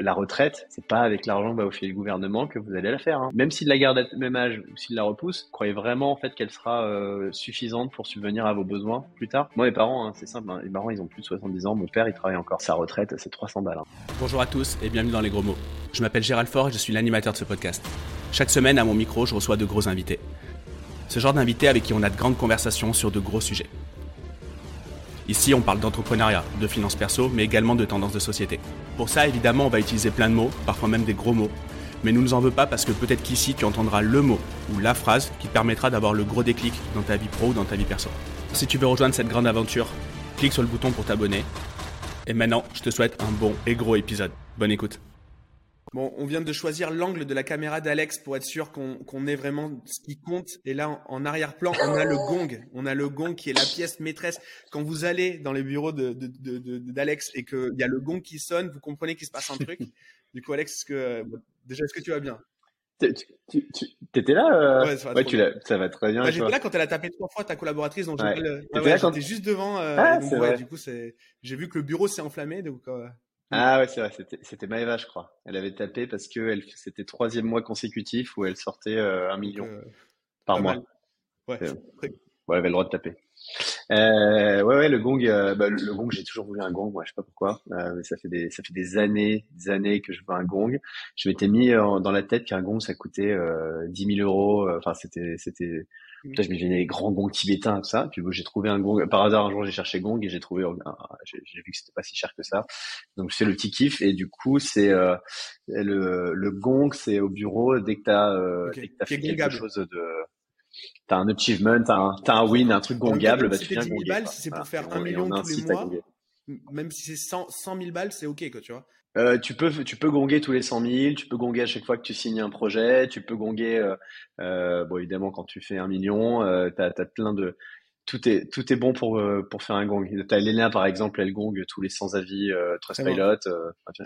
la retraite, c'est pas avec l'argent que va vous filer le gouvernement que vous allez la faire. Hein. Même s'il la garde à même âge ou s'il la repousse, croyez vraiment en fait qu'elle sera euh, suffisante pour subvenir à vos besoins plus tard. Moi, mes parents, hein, c'est simple. Hein. Les parents, ils ont plus de 70 ans. Mon père, il travaille encore. Sa retraite, c'est 300 balles. Bonjour à tous et bienvenue dans les gros mots. Je m'appelle Gérald Fort et je suis l'animateur de ce podcast. Chaque semaine, à mon micro, je reçois de gros invités. Ce genre d'invités avec qui on a de grandes conversations sur de gros sujets. Ici, on parle d'entrepreneuriat, de finances perso, mais également de tendances de société. Pour ça, évidemment, on va utiliser plein de mots, parfois même des gros mots. Mais nous ne nous en veux pas parce que peut-être qu'ici, tu entendras le mot ou la phrase qui te permettra d'avoir le gros déclic dans ta vie pro ou dans ta vie perso. Si tu veux rejoindre cette grande aventure, clique sur le bouton pour t'abonner. Et maintenant, je te souhaite un bon et gros épisode. Bonne écoute. Bon, on vient de choisir l'angle de la caméra d'Alex pour être sûr qu'on ait vraiment ce qui compte. Et là, en, arrière-plan, on a le gong. On a le gong qui est la pièce maîtresse. Quand vous allez dans les bureaux d'Alex de, de, et qu'il y a le gong qui sonne, vous comprenez qu'il se passe un truc. du coup, Alex, que, déjà, est-ce que tu vas bien? Tu, étais là euh... Ouais, ça va, tu ça va très bien. Bah, j'étais là quand elle a tapé trois fois ta collaboratrice, donc ouais. j'étais juste devant. Euh, ah, donc, ouais, du coup, j'ai vu que le bureau s'est enflammé, donc. Euh, ah ouais, c'est vrai, c'était Maëva, je crois. Elle avait tapé parce que elle, c'était troisième mois consécutif où elle sortait euh, un million euh, par mois. Ouais. Euh, ouais, elle avait le droit de taper. Euh, ouais, ouais, le gong, bah, le, gong, j'ai toujours voulu un gong, moi, je sais pas pourquoi, mais ça fait des, ça fait des années, des années que je veux un gong. Je m'étais mis dans la tête qu'un gong, ça coûtait 10 000 euros. Enfin, c'était, c'était, Là, je m'imaginais les grands gongs tibétains, tout ça. Puis bon, j'ai trouvé un gong. Par hasard, un jour, j'ai cherché gong et j'ai trouvé, j'ai vu que c'était pas si cher que ça. Donc, je fais le petit kiff. Et du coup, c'est euh, le, le gong, c'est au bureau dès que t'as euh, dès que t'as fait quelque chose de t'as un achievement, t'as un, as un win, un truc gongable, bah, tu viens si c'est pour faire un million tous les mois, même si c'est 100, 100 000 balles, c'est ok, quoi, tu vois. Euh, tu peux tu peux gonguer tous les 100 000, tu peux gonguer à chaque fois que tu signes un projet, tu peux gonguer euh, euh, bon évidemment quand tu fais un million, t'as as plein de tout est tout est bon pour pour faire un gong. T'as Elena par exemple, elle gongue tous les 100 avis Trustpilot. Enfin,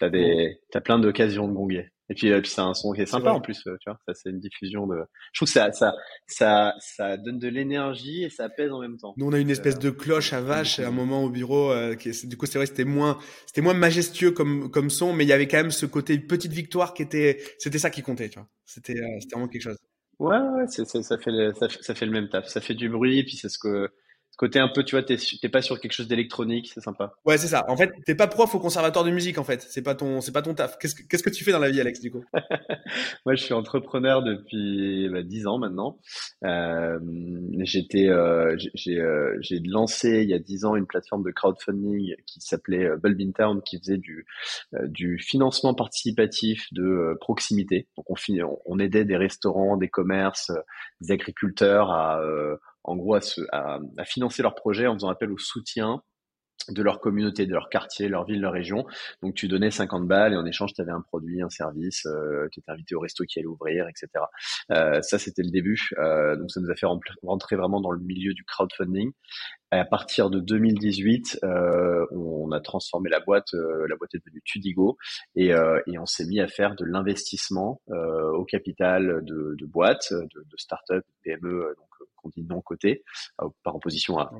t'as des t'as plein d'occasions de gonguer. Et puis, euh, puis c'est un son qui est sympa en plus, euh, tu vois. Ça, c'est une diffusion de. Je trouve que ça, ça, ça, ça donne de l'énergie et ça pèse en même temps. Nous, on a une espèce de cloche à vache à un moment au bureau. Euh, qui du coup, c'est vrai, c'était moins, c'était moins majestueux comme, comme son, mais il y avait quand même ce côté petite victoire qui était, c'était ça qui comptait, tu vois. C'était, c'était vraiment quelque chose. Ouais, ouais, c'est, ça fait, le, ça, ça, fait le même taf. Ça fait du bruit, puis c'est ce que côté un peu, tu vois, t'es pas sur quelque chose d'électronique, c'est sympa. Ouais, c'est ça. En fait, t'es pas prof au conservatoire de musique, en fait. C'est pas ton, c'est pas ton taf. Qu'est-ce que, qu'est-ce que tu fais dans la vie, Alex, du coup? Moi, je suis entrepreneur depuis bah, 10 ans maintenant. Euh, j'étais, euh, j'ai, euh, j'ai lancé il y a 10 ans une plateforme de crowdfunding qui s'appelait euh, Bulb Town, qui faisait du, euh, du financement participatif de euh, proximité. Donc, on, on aidait des restaurants, des commerces, des agriculteurs à en gros à, à, financer leur projet en faisant appel au soutien de leur communauté, de leur quartier, leur ville, leur région. Donc tu donnais 50 balles et en échange tu avais un produit, un service, euh, tu étais invité au resto qui allait ouvrir, etc. Euh, ça c'était le début. Euh, donc ça nous a fait rentrer vraiment dans le milieu du crowdfunding. À partir de 2018, euh, on a transformé la boîte. Euh, la boîte est devenue Tudigo et, euh, et on s'est mis à faire de l'investissement au capital de, de boîtes, de, de start-up, PME, donc qu'on dit non coté, par opposition à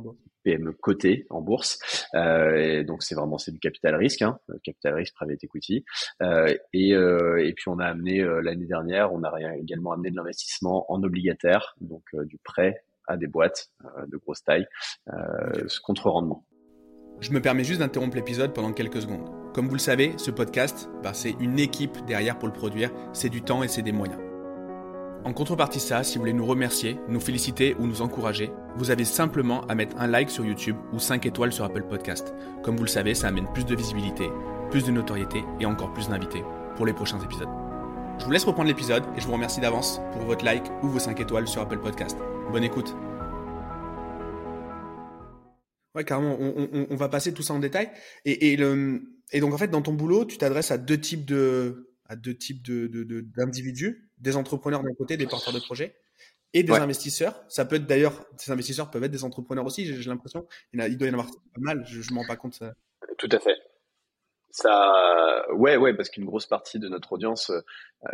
PME coté en bourse. et donc c'est vraiment c'est du capital risque, hein, capital risque private equity. et, et puis on a amené l'année dernière, on a également amené de l'investissement en obligataire, donc du prêt à des boîtes euh, de grosse taille, euh, contre rendement. Je me permets juste d'interrompre l'épisode pendant quelques secondes. Comme vous le savez, ce podcast, bah, c'est une équipe derrière pour le produire, c'est du temps et c'est des moyens. En contrepartie ça, si vous voulez nous remercier, nous féliciter ou nous encourager, vous avez simplement à mettre un like sur YouTube ou 5 étoiles sur Apple Podcast. Comme vous le savez, ça amène plus de visibilité, plus de notoriété et encore plus d'invités pour les prochains épisodes. Je vous laisse reprendre l'épisode et je vous remercie d'avance pour votre like ou vos 5 étoiles sur Apple Podcast. Bonne écoute. Ouais, carrément, on, va passer tout ça en détail. Et, donc, en fait, dans ton boulot, tu t'adresses à deux types de à deux types d'individus, des entrepreneurs d'un côté, des porteurs de projets, et des investisseurs. Ça peut être d'ailleurs, ces investisseurs peuvent être des entrepreneurs aussi, j'ai l'impression. Il, doit y en avoir pas mal, je ne m'en rends pas compte. Ça. Tout à fait. Ça, ouais, ouais, parce qu'une grosse partie de notre audience, euh,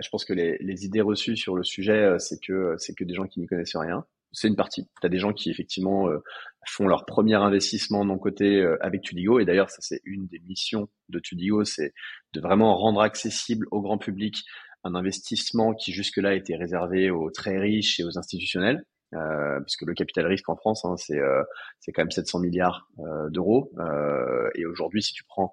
je pense que les, idées reçues sur le sujet, euh, c'est que c'est que des gens qui n'y connaissent rien. c'est une partie. Tu as des gens qui effectivement euh, font leur premier investissement côté euh, avec Tudigo. Et d'ailleurs, ça c'est une des missions de Tudigo, c'est de vraiment rendre accessible au grand public un investissement qui jusque-là était réservé aux très riches et aux institutionnels. Euh, puisque le capital risque en France, hein, c'est euh, c'est quand même 700 milliards d'euros. et aujourd'hui, si tu prends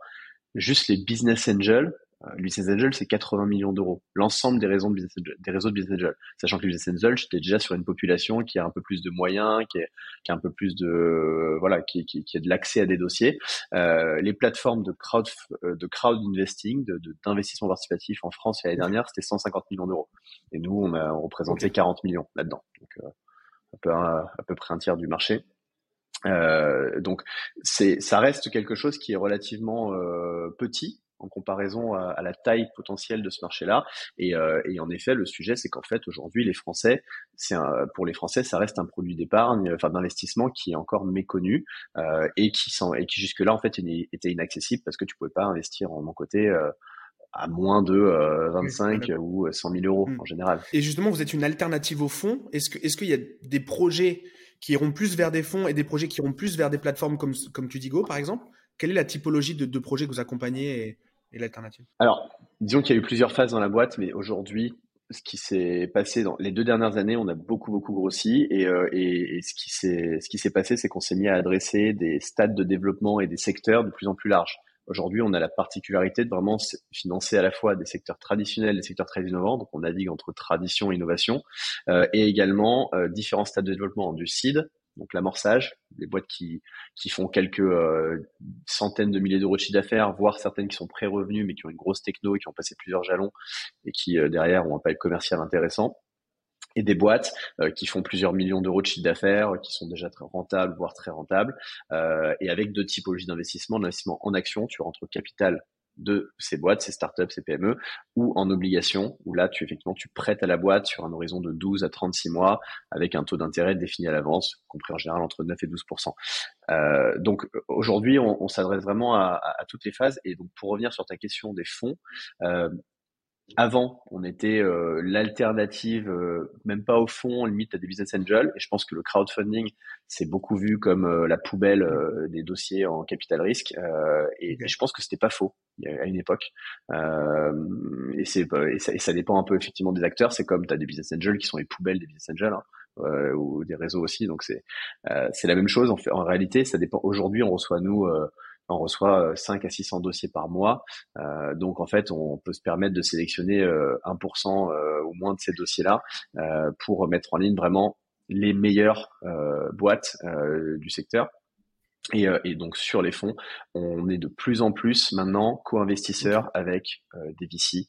juste les business angels, euh, business Angel, c'est 80 millions d'euros. L'ensemble des, réseaux de business des réseaux de Business Angel. Sachant que les Business Angel, j'étais déjà sur une population qui a un peu plus de moyens, qui, est, qui a un peu plus de, voilà, qui, qui, qui a de l'accès à des dossiers. Euh, les plateformes de crowd, euh, de crowd investing, de, d'investissement participatif en France l'année dernière, c'était 150 millions d'euros. Et nous, on a on représentait 40 millions là-dedans. Donc, euh, un peu, à peu près un tiers du marché. Euh, donc c'est ça reste quelque chose qui est relativement euh, petit en comparaison à, la taille potentielle de ce marché-là. Et, euh, et, en effet, le sujet, c'est qu'en fait, aujourd'hui, les Français, c'est pour les Français, ça reste un produit d'épargne, enfin d'investissement qui est encore méconnu euh, et qui, et qui jusque-là, en fait, était inaccessible parce que tu pouvais pas investir en mon côté. Euh, à moins de 25 ou 100 000 euros hmm. en général. Et justement, vous êtes une alternative au fonds. Est-ce que est-ce qu'il y a des projets qui iront plus vers des fonds et des projets qui iront plus vers des plateformes comme comme Tudigo, par exemple? Quelle est la typologie de, de projets que vous accompagnez et, et l'alternative? Alors, disons qu'il y a eu plusieurs phases dans la boîte, mais aujourd'hui, ce qui s'est passé dans les deux dernières années, on a beaucoup beaucoup grossi et, euh, et, et, ce qui s'est ce qui s'est passé, c'est qu'on s'est mis à adresser des stades de développement et des secteurs de plus en plus larges. Aujourd'hui, on a la particularité de vraiment financer à la fois des secteurs traditionnels, des secteurs très innovants, donc on navigue entre tradition et innovation, euh, et également euh, différents stades de développement du seed, donc l'amorçage, les boîtes qui, font quelques euh, centaines de milliers d'euros de chiffre d'affaires, voire certaines qui sont pré-revenus mais qui ont une grosse techno et qui ont passé plusieurs jalons et qui euh, derrière ont un pipe commercial intéressant. Et des boîtes euh, qui font plusieurs millions d'euros de chiffre d'affaires, qui sont déjà très rentables, voire très rentables, et avec deux typologies d'investissement. L'investissement en action, tu rentres capital de ces boîtes, ces startups, ces PME, ou en obligation, où là, tu effectivement, tu prêtes à la boîte sur un horizon de 12 à 36 mois, avec un taux d'intérêt défini à l'avance, compris en général entre 9 et 12% euh, Donc aujourd'hui, on, s'adresse vraiment à, à, toutes les phases. Et donc pour revenir sur ta question des fonds, euh, avant, on était euh, l'alternative, euh, même pas au fond, limite à des business angels. Et je pense que le crowdfunding, c'est beaucoup vu comme euh, la poubelle des dossiers en capital risque. Et, je pense que c'était pas faux à une époque. et, c'est, et ça, et, ça, dépend un peu effectivement des acteurs. C'est comme tu as des business angels qui sont les poubelles des business angels. Hein, ou des réseaux aussi, donc c'est c'est la même chose en, fait, en réalité. Ça dépend. Aujourd'hui, on reçoit nous on reçoit 5 euh, à 600 dossiers par mois. Euh, donc en fait, on peut se permettre de sélectionner 1% euh, ou moins de ces dossiers-là pour mettre en ligne vraiment les meilleures boîtes du secteur. Et, et, donc sur les fonds, on est de plus en plus maintenant co-investisseurs avec des VC,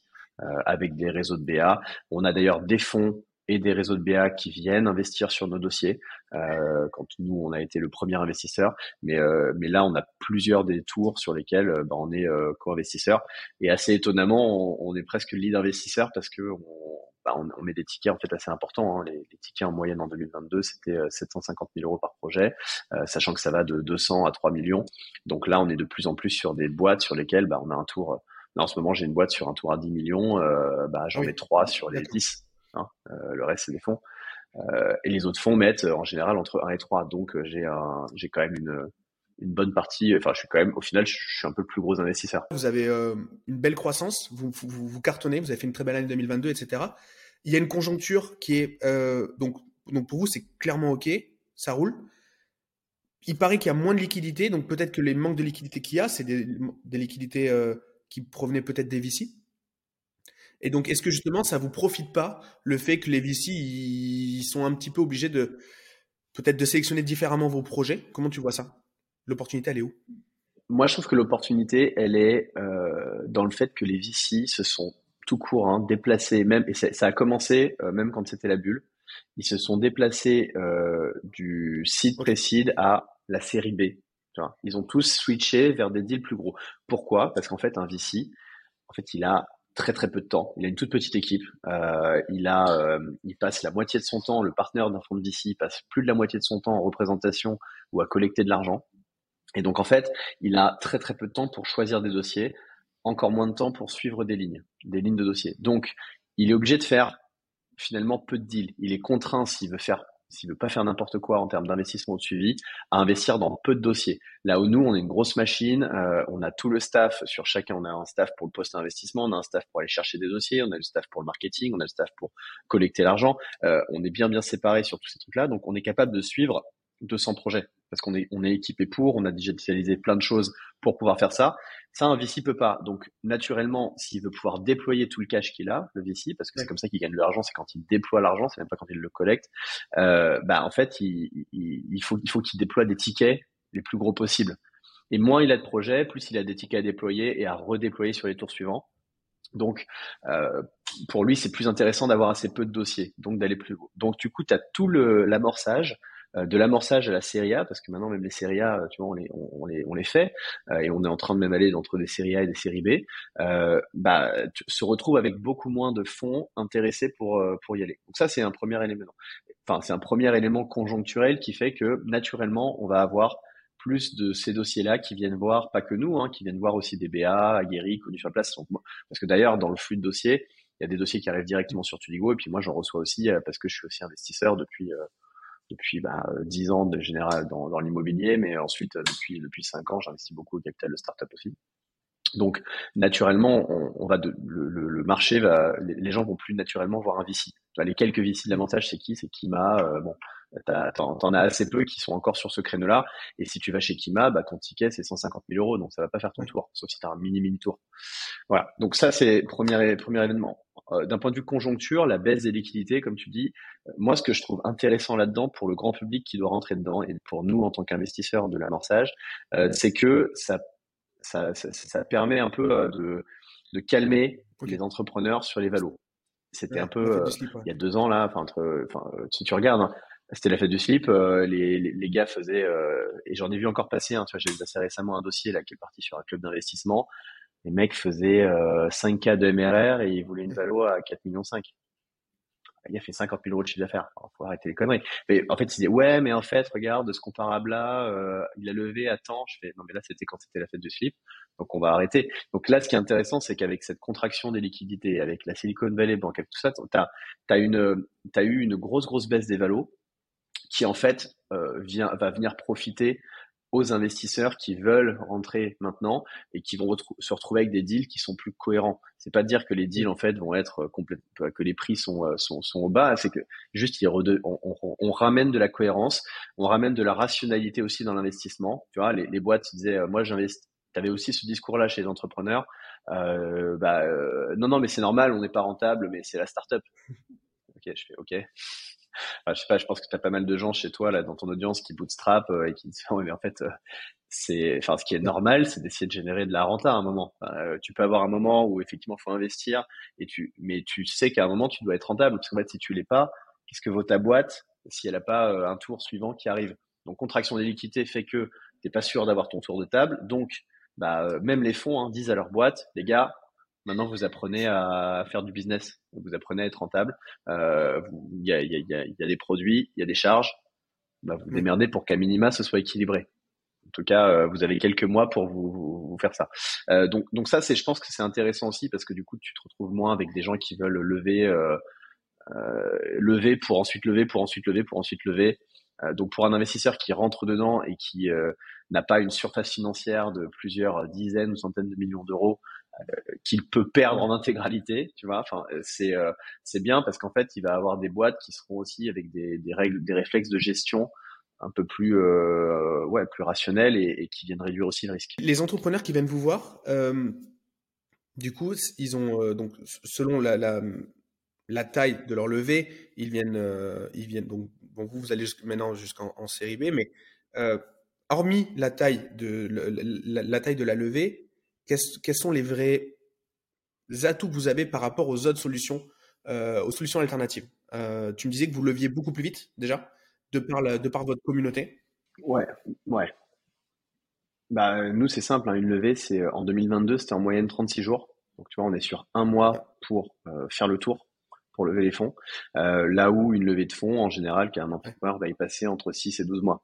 avec des réseaux de BA. On a d'ailleurs des fonds et des réseaux de BA qui viennent investir sur nos dossiers. Euh, quand nous, on a été le premier investisseur, mais euh, mais là, on a plusieurs des tours sur lesquels euh, bah, on est co-investisseur. Et assez étonnamment, on, est presque lead investisseur parce que on, bah, on, met des tickets en fait assez importants. Hein. Les, les, tickets en moyenne en 2022, c'était 750 000 euros par projet, sachant que ça va de 200 à 3 millions. Donc là, on est de plus en plus sur des boîtes sur lesquelles bah, on a un tour. Là, en ce moment, j'ai une boîte sur un tour à 10 millions. bah, j'en mets trois sur les 10. Hein, euh, le reste, c'est des fonds. Euh, et les autres fonds mettent en général entre 1 et 3. Donc, euh, j'ai j'ai quand même une, bonne partie. Enfin, je suis quand même, au final, je suis un peu plus gros investisseur. Vous avez une belle croissance, vous, vous, cartonnez, vous avez fait une très belle année 2022, etc. Il y a une conjoncture qui est donc donc pour vous c'est clairement ok, ça roule. Il paraît qu'il y a moins de liquidités, donc peut-être que les manques de liquidités qu'il y a, c'est des, des liquidités qui provenaient peut-être des VC. Et donc, est-ce que justement, ça vous profite pas le fait que les VC ils sont un petit peu obligés de peut-être de sélectionner différemment vos projets? Comment tu vois ça? L'opportunité, elle est où? Moi, je trouve que l'opportunité, elle est euh, dans le fait que les VC se sont tout court hein, déplacés, même et ça, a commencé euh, même quand c'était la bulle. Ils se sont déplacés euh, du seed pré-seed à la série B. Ils ont tous switché vers des deals plus gros. Pourquoi? Parce qu'en fait, un VC, en fait, il a très très peu de temps. Il a une toute petite équipe. Euh, il a, euh, il passe la moitié de son temps. Le partenaire d'un fonds de VC passe plus de la moitié de son temps en représentation ou à collecter de l'argent. Et donc en fait, il a très très peu de temps pour choisir des dossiers, encore moins de temps pour suivre des lignes, des lignes de dossiers. Donc il est obligé de faire finalement peu de deals. Il est contraint s'il veut faire s'il veut pas faire n'importe quoi en termes d'investissement ou de suivi, à investir dans peu de dossiers. Là où nous, on est une grosse machine, euh, on a tout le staff sur chacun, on a un staff pour le post investissement, on a un staff pour aller chercher des dossiers, on a le staff pour le marketing, on a le staff pour collecter l'argent. Euh, on est bien bien séparés sur tous ces trucs-là, donc on est capable de suivre 200 projets parce qu'on est, on est équipé pour, on a digitalisé plein de choses pour pouvoir faire ça. Ça, un VC peut pas. Donc, naturellement, s'il veut pouvoir déployer tout le cash qu'il a, le VC, parce que c'est comme ça qu'il gagne de l'argent, c'est quand il déploie l'argent, c'est même pas quand il le collecte. Euh, bah, en fait, il, il, faut, il faut qu'il déploie des tickets les plus gros possibles. Et moins il a de projets, plus il a des tickets à déployer et à redéployer sur les tours suivants. Donc, euh, pour lui, c'est plus intéressant d'avoir assez peu de dossiers, donc d'aller plus haut. Donc, du coup, tu as tout l'amorçage, de l'amorçage à la série A, parce que maintenant même les séries A, tu vois, on les, on, les, on les fait, euh, et on est en train de même aller entre des séries A et des séries B, euh, bah, tu, se retrouve avec beaucoup moins de fonds intéressés pour, pour y aller. Donc ça, c'est un premier élément. Enfin, c'est un premier élément conjoncturel qui fait que naturellement, on va avoir plus de ces dossiers-là qui viennent voir, pas que nous, hein, qui viennent voir aussi des BA, aguerris, connus sur. Parce que d'ailleurs, dans le flux de dossiers, il y a des dossiers qui arrivent directement sur Tudigo, et puis moi, j'en reçois aussi parce que je suis aussi investisseur depuis depuis bah, 10 ans de général dans, dans l'immobilier, mais ensuite depuis depuis 5 ans, j'investis beaucoup au capital de start-up aussi. Donc naturellement, on, on va de, le, le, marché va, les, gens vont plus naturellement voir un VC. Les quelques VC, l'avantage c'est qui? C'est Kima. Euh, bon, t'en as assez peu qui sont encore sur ce créneau-là. Et si tu vas chez Kima, bah ton ticket c'est 150 000 euros, donc ça va pas faire ton tour, sauf si tu as un mini mini tour. Voilà. Donc ça c'est premier premier événement. Euh, d'un point de vue conjoncture, la baisse des liquidités, comme tu dis, euh, moi, ce que je trouve intéressant là-dedans pour le grand public qui doit rentrer dedans et pour nous en tant qu'investisseurs de l'amorçage, euh, c'est que ça, ça, ça, permet un peu de, de calmer les entrepreneurs sur les valos. C'était un peu il y a deux ans là, enfin entre, enfin si tu regardes, hein, c'était la fête du slip. les, les, les, gars faisaient et j'en ai vu encore passer. Hein, tu vois, j'ai vu assez récemment un dossier là qui est parti sur un club d'investissement les mecs faisaient 5K euh, de MRR et ils voulaient une valo à 4 millions 5. Il a fait 50 000 euros de chiffre d'affaires. faut arrêter les conneries. Mais en fait, il disait ouais, mais en fait, regarde, ce comparable-là, euh, il a levé à temps. Je fais non, mais là, c'était quand c'était la fête du slip, donc on va arrêter. Donc là, ce qui est intéressant, c'est qu'avec cette contraction des liquidités, avec la Silicon Valley Bank, avec tout ça, t'as as une, as eu une grosse grosse baisse des valos qui en fait euh, vient va venir profiter aux investisseurs qui veulent rentrer maintenant et qui vont se retrouver avec des deals qui sont plus cohérents. C'est pas dire que les deals en fait vont être complètement que les prix sont euh, sont, sont au bas, c'est que juste on, ramène de la cohérence, on ramène de la rationalité aussi dans l'investissement. Tu vois, les, les boîtes disaient euh, moi j'investis. avais aussi ce discours-là chez les entrepreneurs. Euh, bah euh, non non mais c'est normal, on n'est pas rentable, mais c'est la start-up. Ok, je fais ok je sais pas, je pense que tu as pas mal de gens chez toi là dans ton audience qui bootstrap euh, et qui disent mais en fait euh, c'est enfin ce qui est normal, c'est d'essayer de générer de la renta à un moment. Euh, tu peux avoir un moment où effectivement faut investir et tu mais tu sais qu'à un moment tu dois être rentable. Parce qu'en fait si tu l'es pas, qu'est-ce que vaut ta boîte si elle a pas un tour suivant qui arrive? Donc contraction des liquidités fait que t'es pas sûr d'avoir ton tour de table, donc bah, même les fonds hein, disent à leur boîte, les gars, Maintenant, vous apprenez à faire du business, vous apprenez à être rentable. Euh, il y, a, y, a, y, a, des produits, il y a des charges. Bah, vous démerdez pour qu'à minima ce soit équilibré. En tout cas, euh, vous avez quelques mois pour vous, vous, faire ça. Euh, donc, donc ça, c'est, je pense que c'est intéressant aussi parce que du coup, tu te retrouves moins avec des gens qui veulent lever, euh lever pour ensuite lever, pour ensuite lever, pour ensuite lever. donc, pour un investisseur qui rentre dedans et qui n'a pas une surface financière de plusieurs dizaines ou centaines de millions d'euros, qu'il peut perdre en intégralité, tu vois. Enfin, c'est euh, c'est bien parce qu'en fait, il va avoir des boîtes qui seront aussi avec des, des règles, des réflexes de gestion un peu plus euh, ouais plus rationnels et, qui viennent réduire aussi le risque. Les entrepreneurs qui viennent vous voir, euh, du coup, ils ont euh, donc selon la, la, taille de leur levée, ils viennent euh, ils viennent donc vous vous allez maintenant jusqu'en série B, mais hormis la taille de la taille de la levée, quels sont les vrais atouts que vous avez par rapport aux autres solutions, euh, aux solutions alternatives? Euh, Tu me disais que vous leviez beaucoup plus vite déjà, de par, de par votre communauté. Ouais, ouais. Bah, nous, c'est simple. Hein, une levée, c'est en 2022, c'était en moyenne 36 jours. Donc, tu vois, on est sur un mois pour euh, faire le tour, pour lever les fonds. là où une levée de fonds, en général, qu'un entrepreneur va y passer entre 6 et 12 mois.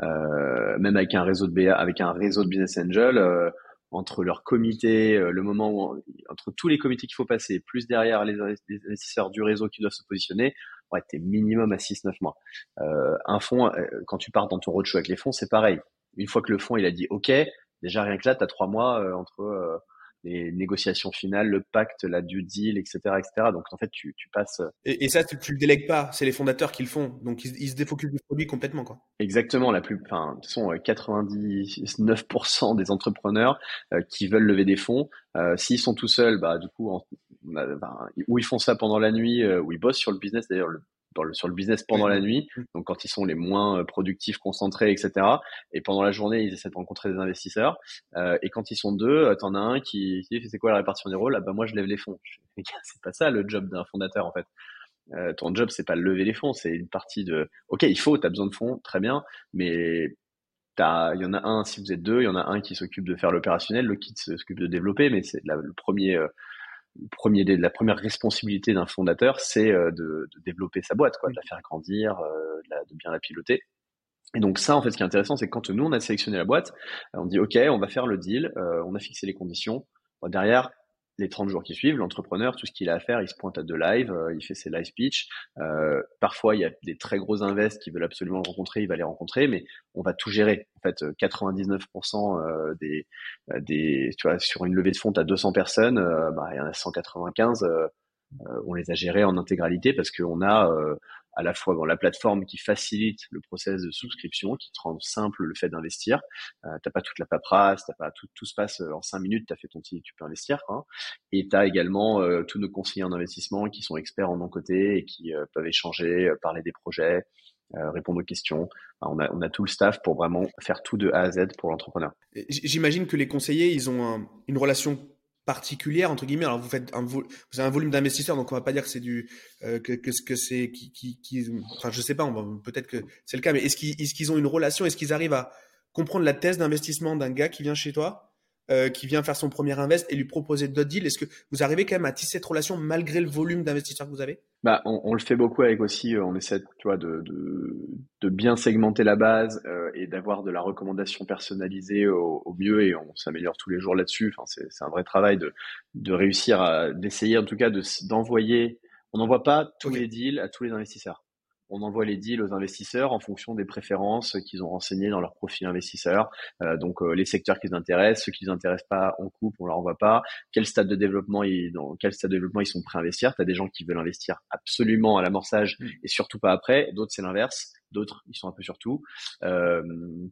même avec un réseau de BA, avec un réseau de business angel, entre leur comité, euh, le moment où, entre tous les comités qu'il faut passer, plus derrière les investisseurs du réseau qui doivent se positionner, ouais, t'es minimum à 6-9 mois. Euh, un fonds, euh, quand tu pars dans ton roadshow avec les fonds, c'est pareil. Une fois que le fonds il a dit OK, déjà rien que là, tu as trois mois entre les négociations finales, le pacte, la due deal, etc., etc. Donc en fait, tu, tu passes. Euh, et, et ça, tu, tu, le délègues pas, c'est les fondateurs qui le font, donc ils, ils se défocusent du produit complètement, quoi. Exactement, la plus, enfin, toute façon, 99% des entrepreneurs euh, qui veulent lever des fonds, euh, s'ils sont tout seuls, bah du coup, en, bah, ou ils font ça pendant la nuit, ou ils bossent sur le business. D'ailleurs, le le, sur le business pendant la nuit, donc quand ils sont les moins euh, productifs, concentrés, etc. Et pendant la journée, ils essaient de rencontrer des investisseurs. Euh, et quand ils sont deux, euh, t'en as un qui, dit c'est quoi la répartition des rôles? Ah bah moi je lève les fonds. C'est pas ça le job d'un fondateur en fait. Euh, ton job c'est pas lever les fonds, c'est une partie de. Ok, il faut, t'as besoin de fonds, très bien, mais il y en a un si vous êtes deux, il y en a un qui s'occupe de faire l'opérationnel, le qui s'occupe de développer, mais c'est le premier premier, la première responsabilité d'un fondateur, c'est euh, de, de, développer sa boîte, quoi, de la faire grandir, euh, de, la, de, bien la piloter. Et donc ça, en fait, ce qui est intéressant, c'est que quand nous on a sélectionné la boîte, on dit ok, on va faire le deal, euh, on a fixé les conditions. derrière, les 30 jours qui suivent, l'entrepreneur, tout ce qu'il a à faire, il se pointe à deux lives, euh, il fait ses live pitch. Euh, parfois, il y a des très gros invests qui veulent absolument le rencontrer, il va les rencontrer, mais on va tout gérer. En fait, 99% euh, des, des, tu vois, sur une levée de fonds, à 200 personnes, bah, il y en a 195, on les a gérés en intégralité parce qu'on a à la fois dans la plateforme qui facilite le process de souscription, qui te rend simple le fait d'investir. Euh, t'as pas toute la paperasse, t'as pas tout, tout se passe euh, en cinq minutes, t'as fait ton petit, tu peux investir. Hein. Et t'as également euh, tous nos conseillers en investissement qui sont experts en non côté et qui euh, peuvent échanger, parler des projets, répondre aux questions. on, a, on a tout le staff pour vraiment faire tout de A à Z pour l'entrepreneur. J'imagine que les conseillers, ils ont une relation particulière entre guillemets. Alors vous faites un, vous avez un volume d'investisseurs, donc on va pas dire que c'est du euh, que, que, que c'est qui, qui, qui, enfin je sais pas, peut-être que c'est le cas, mais est-ce qu'ils est-ce qu'ils ont une relation, est-ce qu'ils arrivent à comprendre la thèse d'investissement d'un gars qui vient chez toi? Euh, qui vient faire son premier invest et lui proposer d'autres deals Est-ce que vous arrivez quand même à tisser cette relation malgré le volume d'investisseurs que vous avez? Bah, on, on, le fait beaucoup avec aussi, euh, on essaie tu vois, de, de, de bien segmenter la base euh, et d'avoir de la recommandation personnalisée au, au mieux et on s'améliore tous les jours là-dessus. Enfin, c'est un vrai travail de, de réussir à, d'essayer en tout cas d'envoyer, on n'envoie pas tous les deals à tous les investisseurs on envoie les deals aux investisseurs en fonction des préférences qu'ils ont renseignées dans leur profil investisseur. Euh, donc euh, les secteurs qui les intéressent, ceux qui les intéressent pas, on coupe, on leur envoie pas. Quel stade de développement ils, dans quel stade de développement ils sont prêts à investir Tu as des gens qui veulent investir absolument à l'amorçage mmh. et surtout pas après. D'autres c'est l'inverse. D'autres ils sont un peu sur tout. Euh,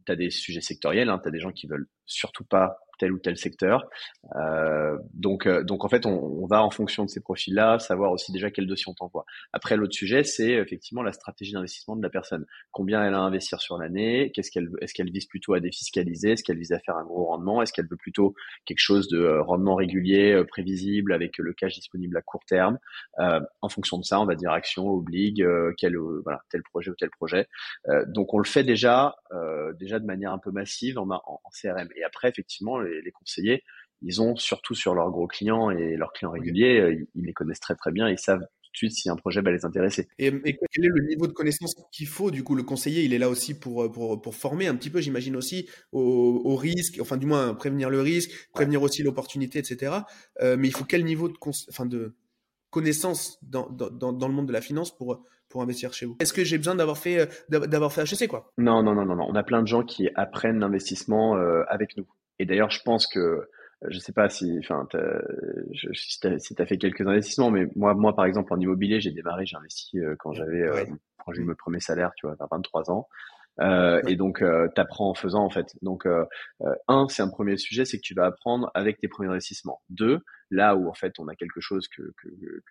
tu as des sujets sectoriels. Hein, tu as des gens qui veulent surtout pas tel ou tel secteur. Euh, donc, euh, donc en fait, on, va en fonction de ces profils-là savoir aussi déjà quel dossier on t'envoie. Après, l'autre sujet, c'est effectivement la stratégie d'investissement de la personne. Combien elle a à investir sur l'année Qu'est-ce qu'elle est-ce qu'elle vise plutôt à défiscaliser Est-ce qu'elle vise à faire un gros rendement Est-ce qu'elle veut plutôt quelque chose de euh, rendement régulier, prévisible, avec le cash disponible à court terme En fonction de ça, on va dire action, obligue, quel tel projet ou tel projet. donc on le fait déjà déjà de manière un peu massive en, en, en CRM. Et après, effectivement, les, les, conseillers, ils ont surtout sur leurs gros clients et leurs clients réguliers, euh, ils, les connaissent très très bien, ils savent tout de suite si un projet va les intéresser. Et, quel est le niveau de connaissance qu'il faut? Du coup, le conseiller, il est là aussi pour, pour, pour former un petit peu, j'imagine aussi, au, au, risque, enfin du moins prévenir le risque, prévenir aussi l'opportunité, etc. Euh, mais il faut quel niveau de, enfin, de connaissance dans, dans, dans, le monde de la finance pour, pour investir chez vous? Est-ce que j'ai besoin d'avoir fait, euh, d'avoir fait HEC quoi? Non, non, non, non, non. On a plein de gens qui apprennent l'investissement avec nous. Et d'ailleurs, je pense que je sais pas si, enfin, si tu as, fait quelques investissements, mais moi, moi, par exemple, en immobilier, j'ai démarré, j'ai investi euh, quand j'avais, euh, quand j'ai eu mon premier salaire, tu vois, à 23 ans. Euh, Et donc, euh, tu apprends en faisant, en fait. Donc, euh, un, c'est un premier sujet, c'est que tu vas apprendre avec tes premiers investissements. Deux, là où, en fait, on a quelque chose que, que, que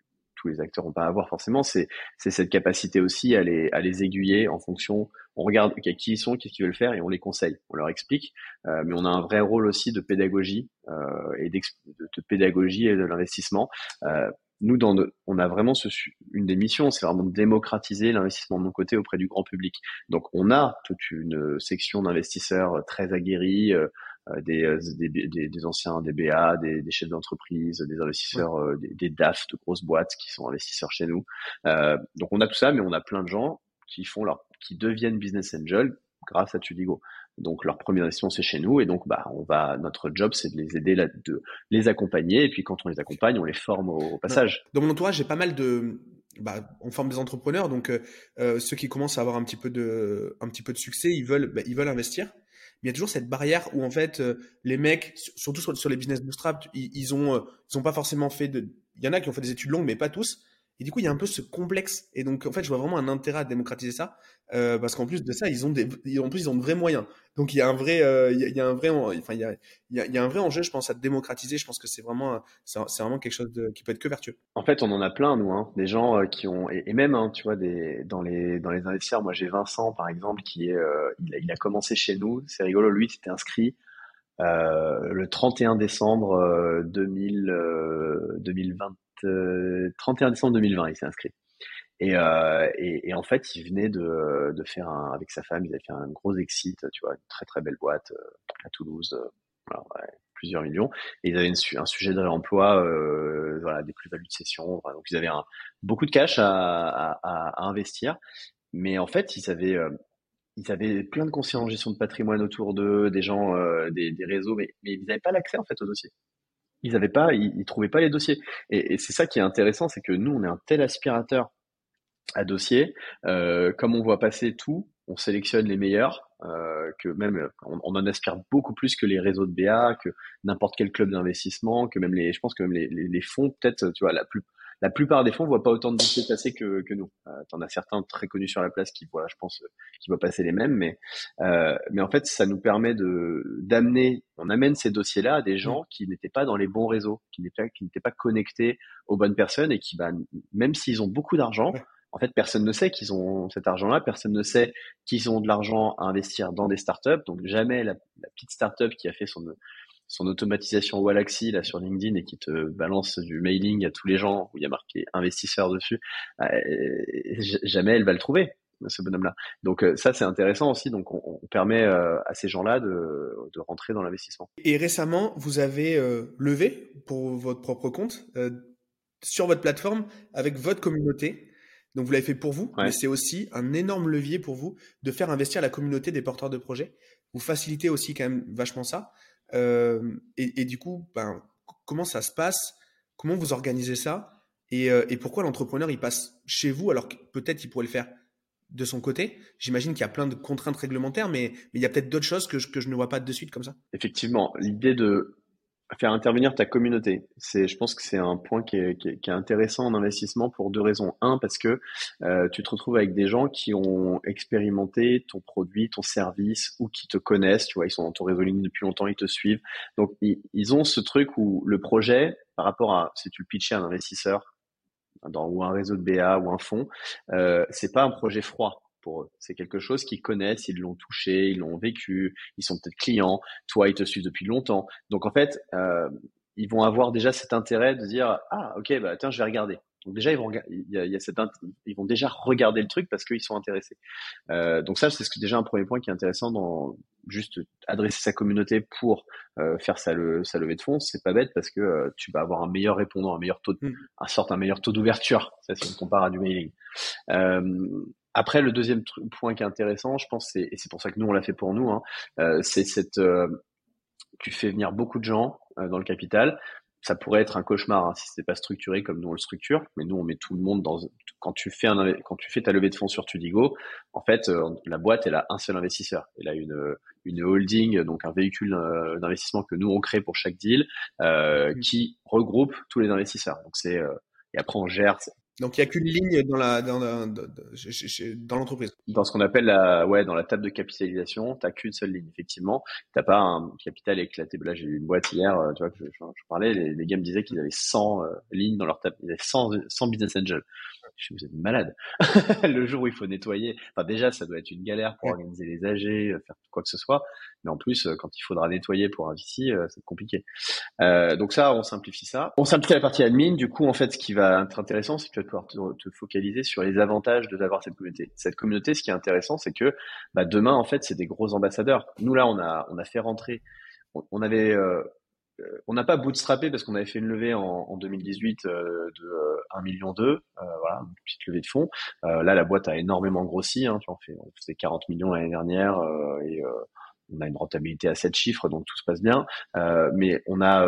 tous les acteurs n'ont pas à avoir forcément, c'est cette capacité aussi à les, aiguiller en fonction. On regarde qui ils sont, qu'est-ce qu'ils veulent faire et on les conseille, on leur explique. Euh, mais on a un vrai rôle aussi de pédagogie euh, et de, pédagogie et de l'investissement. Euh, nous, on a vraiment une des missions, c'est vraiment de démocratiser l'investissement de mon côté auprès du grand public. Donc, on a toute une section d'investisseurs très aguerris, euh, euh, euh, des, des, des, anciens DBA, des, des chefs d'entreprise, des investisseurs, euh, des, DAF de grosses boîtes qui sont investisseurs chez nous. donc on a tout ça, mais on a plein de gens qui font leur, qui deviennent business angel grâce à Tudigo. Donc leur premier investissement c'est chez nous et donc bah on va notre job c'est de les aider de les accompagner et puis quand on les accompagne on les forme au, passage. Dans mon entourage j'ai pas mal de bah, on forme des entrepreneurs, donc ceux qui commencent à avoir un petit peu de, un petit peu de succès, ils veulent, bah, ils veulent investir. Il y a toujours cette barrière où en fait les mecs, surtout sur, les business bootstrap, ils, ils ont, ils ont pas forcément fait de. Il y en a qui ont fait des études longues, mais pas tous. Et du coup, il y a un peu ce complexe. Et donc, en fait, je vois vraiment un intérêt à démocratiser ça, euh, parce qu'en plus de ça, ils ont en plus, ils ont de vrais moyens. Donc, il y a un vrai, euh, y un vrai, enfin, il y a, un vrai enjeu, je pense, à démocratiser. Je pense que c'est vraiment, c'est vraiment quelque chose de, qui peut être que vertueux. En fait, on en a plein, nous, hein, des gens euh, qui ont, et, même, hein, tu vois, dans les, dans les investisseurs. Moi, j'ai Vincent, par exemple, qui est, il a, commencé chez nous. C'est rigolo. Lui, s'était inscrit. le 31 décembre 2000, 2020, 31 décembre 2020, il s'est inscrit. Et, euh, et, en fait, il venait de, faire un, avec sa femme, ils avaient fait un gros exit, tu vois, une très très belle boîte euh, à Toulouse, euh, plusieurs millions. Et ils avaient un sujet de réemploi, euh, des plus-values de cession. donc ils avaient beaucoup de cash à, investir, mais en fait, ils avaient euh, ils avaient plein de conseillers en gestion de patrimoine autour d'eux, des gens, euh, des, réseaux, mais, ils n'avaient pas l'accès en fait au dossier ils avaient pas, ils, ils, trouvaient pas les dossiers. Et, c'est ça qui est intéressant, c'est que nous, on est un tel aspirateur à dossier, euh, comme on voit passer tout, on sélectionne les meilleurs, euh, que même on, en aspire beaucoup plus que les réseaux de BA, que n'importe quel club d'investissement, que même les, je pense que même les fonds, peut-être, tu vois, la plus la plupart des fonds voient pas autant de dossiers passer que, que nous. Euh, T'en as certains très connus sur la place qui voient, je pense, qui voient passer les mêmes, mais euh, mais en fait, ça nous permet de d'amener, on amène ces dossiers-là à des gens qui n'étaient pas dans les bons réseaux, qui n'étaient qui n'étaient pas connectés aux bonnes personnes et qui, bah, même s'ils ont beaucoup d'argent, en fait, personne ne sait qu'ils ont cet argent-là, personne ne sait qu'ils ont de l'argent à investir dans des startups. Donc jamais la, la petite startup qui a fait son son automatisation Walaxy là sur LinkedIn et qui te balance du mailing à tous les gens où il y a marqué investisseur dessus, euh, jamais elle va le trouver ce bonhomme-là. Donc euh, ça c'est intéressant aussi. Donc on, permet euh, à ces gens-là de, de, rentrer dans l'investissement. Et récemment, vous avez levé pour votre propre compte sur votre plateforme avec votre communauté. Donc vous l'avez fait pour vous, mais c'est aussi un énorme levier pour vous de faire investir la communauté des porteurs de projets. Vous facilitez aussi quand même vachement ça. Euh, et, du coup, ben, comment ça se passe? Comment vous organisez ça? Et, euh, et, pourquoi l'entrepreneur il passe chez vous alors que peut-être il pourrait le faire de son côté? J'imagine qu'il y a plein de contraintes réglementaires, mais, mais il y a peut-être d'autres choses que je, que je ne vois pas de suite comme ça. Effectivement, l'idée de faire intervenir ta communauté. C'est, je pense que c'est un point qui est, qui, est, qui est, intéressant en investissement pour deux raisons. Un, parce que euh, tu te retrouves avec des gens qui ont expérimenté ton produit, ton service, ou qui te connaissent. Tu vois, ils sont dans ton réseau LinkedIn depuis longtemps, ils te suivent. Donc, ils, ont ce truc où le projet, par rapport à si tu le pitchais à un investisseur, dans, ou un réseau de BA ou un fonds, euh, c'est pas un projet froid pour eux. C'est quelque chose qu'ils connaissent, ils l'ont touché, ils l'ont vécu, ils sont peut-être clients, toi ils te suivent depuis longtemps. Donc en fait, euh, ils vont avoir déjà cet intérêt de dire ah ok bah tiens je vais regarder. Donc déjà ils vont il y a, il y a cette ils vont déjà regarder le truc parce qu'ils sont intéressés. Euh, donc ça c'est ce que déjà un premier point qui est intéressant dans juste adresser sa communauté pour euh, faire sa, le, sa levée de fonds, c'est pas bête parce que euh, tu vas avoir un meilleur répondant, un meilleur taux, de, mm. un sorte un meilleur taux d'ouverture. Ça si on compare à du mailing. Euh, après, le deuxième point qui est intéressant, je pense, et c'est pour ça que nous on l'a fait pour nous, hein, euh, c'est cette, euh, tu fais venir beaucoup de gens euh, dans le capital. Ça pourrait être un cauchemar hein, si c'était pas structuré comme nous on le structure, mais nous on met tout le monde dans. Quand tu fais un, quand tu fais ta levée de fonds sur Tudigo, en fait, la boîte elle a un seul investisseur. Elle a une une holding, donc un véhicule d'investissement que nous on crée pour chaque deal, mmh. qui regroupe tous les investisseurs. Donc c'est et après on gère donc il n'y a qu'une ligne dans la dans, dans, l'entreprise. Dans ce qu'on appelle la ouais dans la table de capitalisation, tu n'as qu'une seule ligne effectivement. Tu n'as pas un capital éclaté. Là j'ai eu une boîte hier, euh, tu vois que je, parlais, les, les, gars me disaient qu'ils avaient 100 euh, lignes dans leur table, ils avaient 100, 100 business angels. Je vous êtes malade. le jour où il faut nettoyer, enfin déjà ça doit être une galère pour organiser les AG, euh, faire quoi que ce soit. Mais en plus, quand il faudra nettoyer pour un VC, c'est compliqué. Euh, donc ça, on simplifie ça. On simplifie la partie admin. Du coup, en fait, ce qui va être intéressant, c'est que pouvoir te, focaliser sur les avantages de d'avoir cette communauté. Cette communauté, ce qui est intéressant, c'est que bah, demain, en fait, c'est des gros ambassadeurs. Nous là, on a on a fait rentrer, on, avait euh, euh, on n'a pas bootstrappé parce qu'on avait fait une levée en, en 2018 euh, de 1 million 2, voilà, une petite levée de fonds. là, la boîte a énormément grossi. Hein, on, faisait 40 millions l'année dernière et on a une rentabilité à 7 chiffres, donc tout se passe bien. mais on a,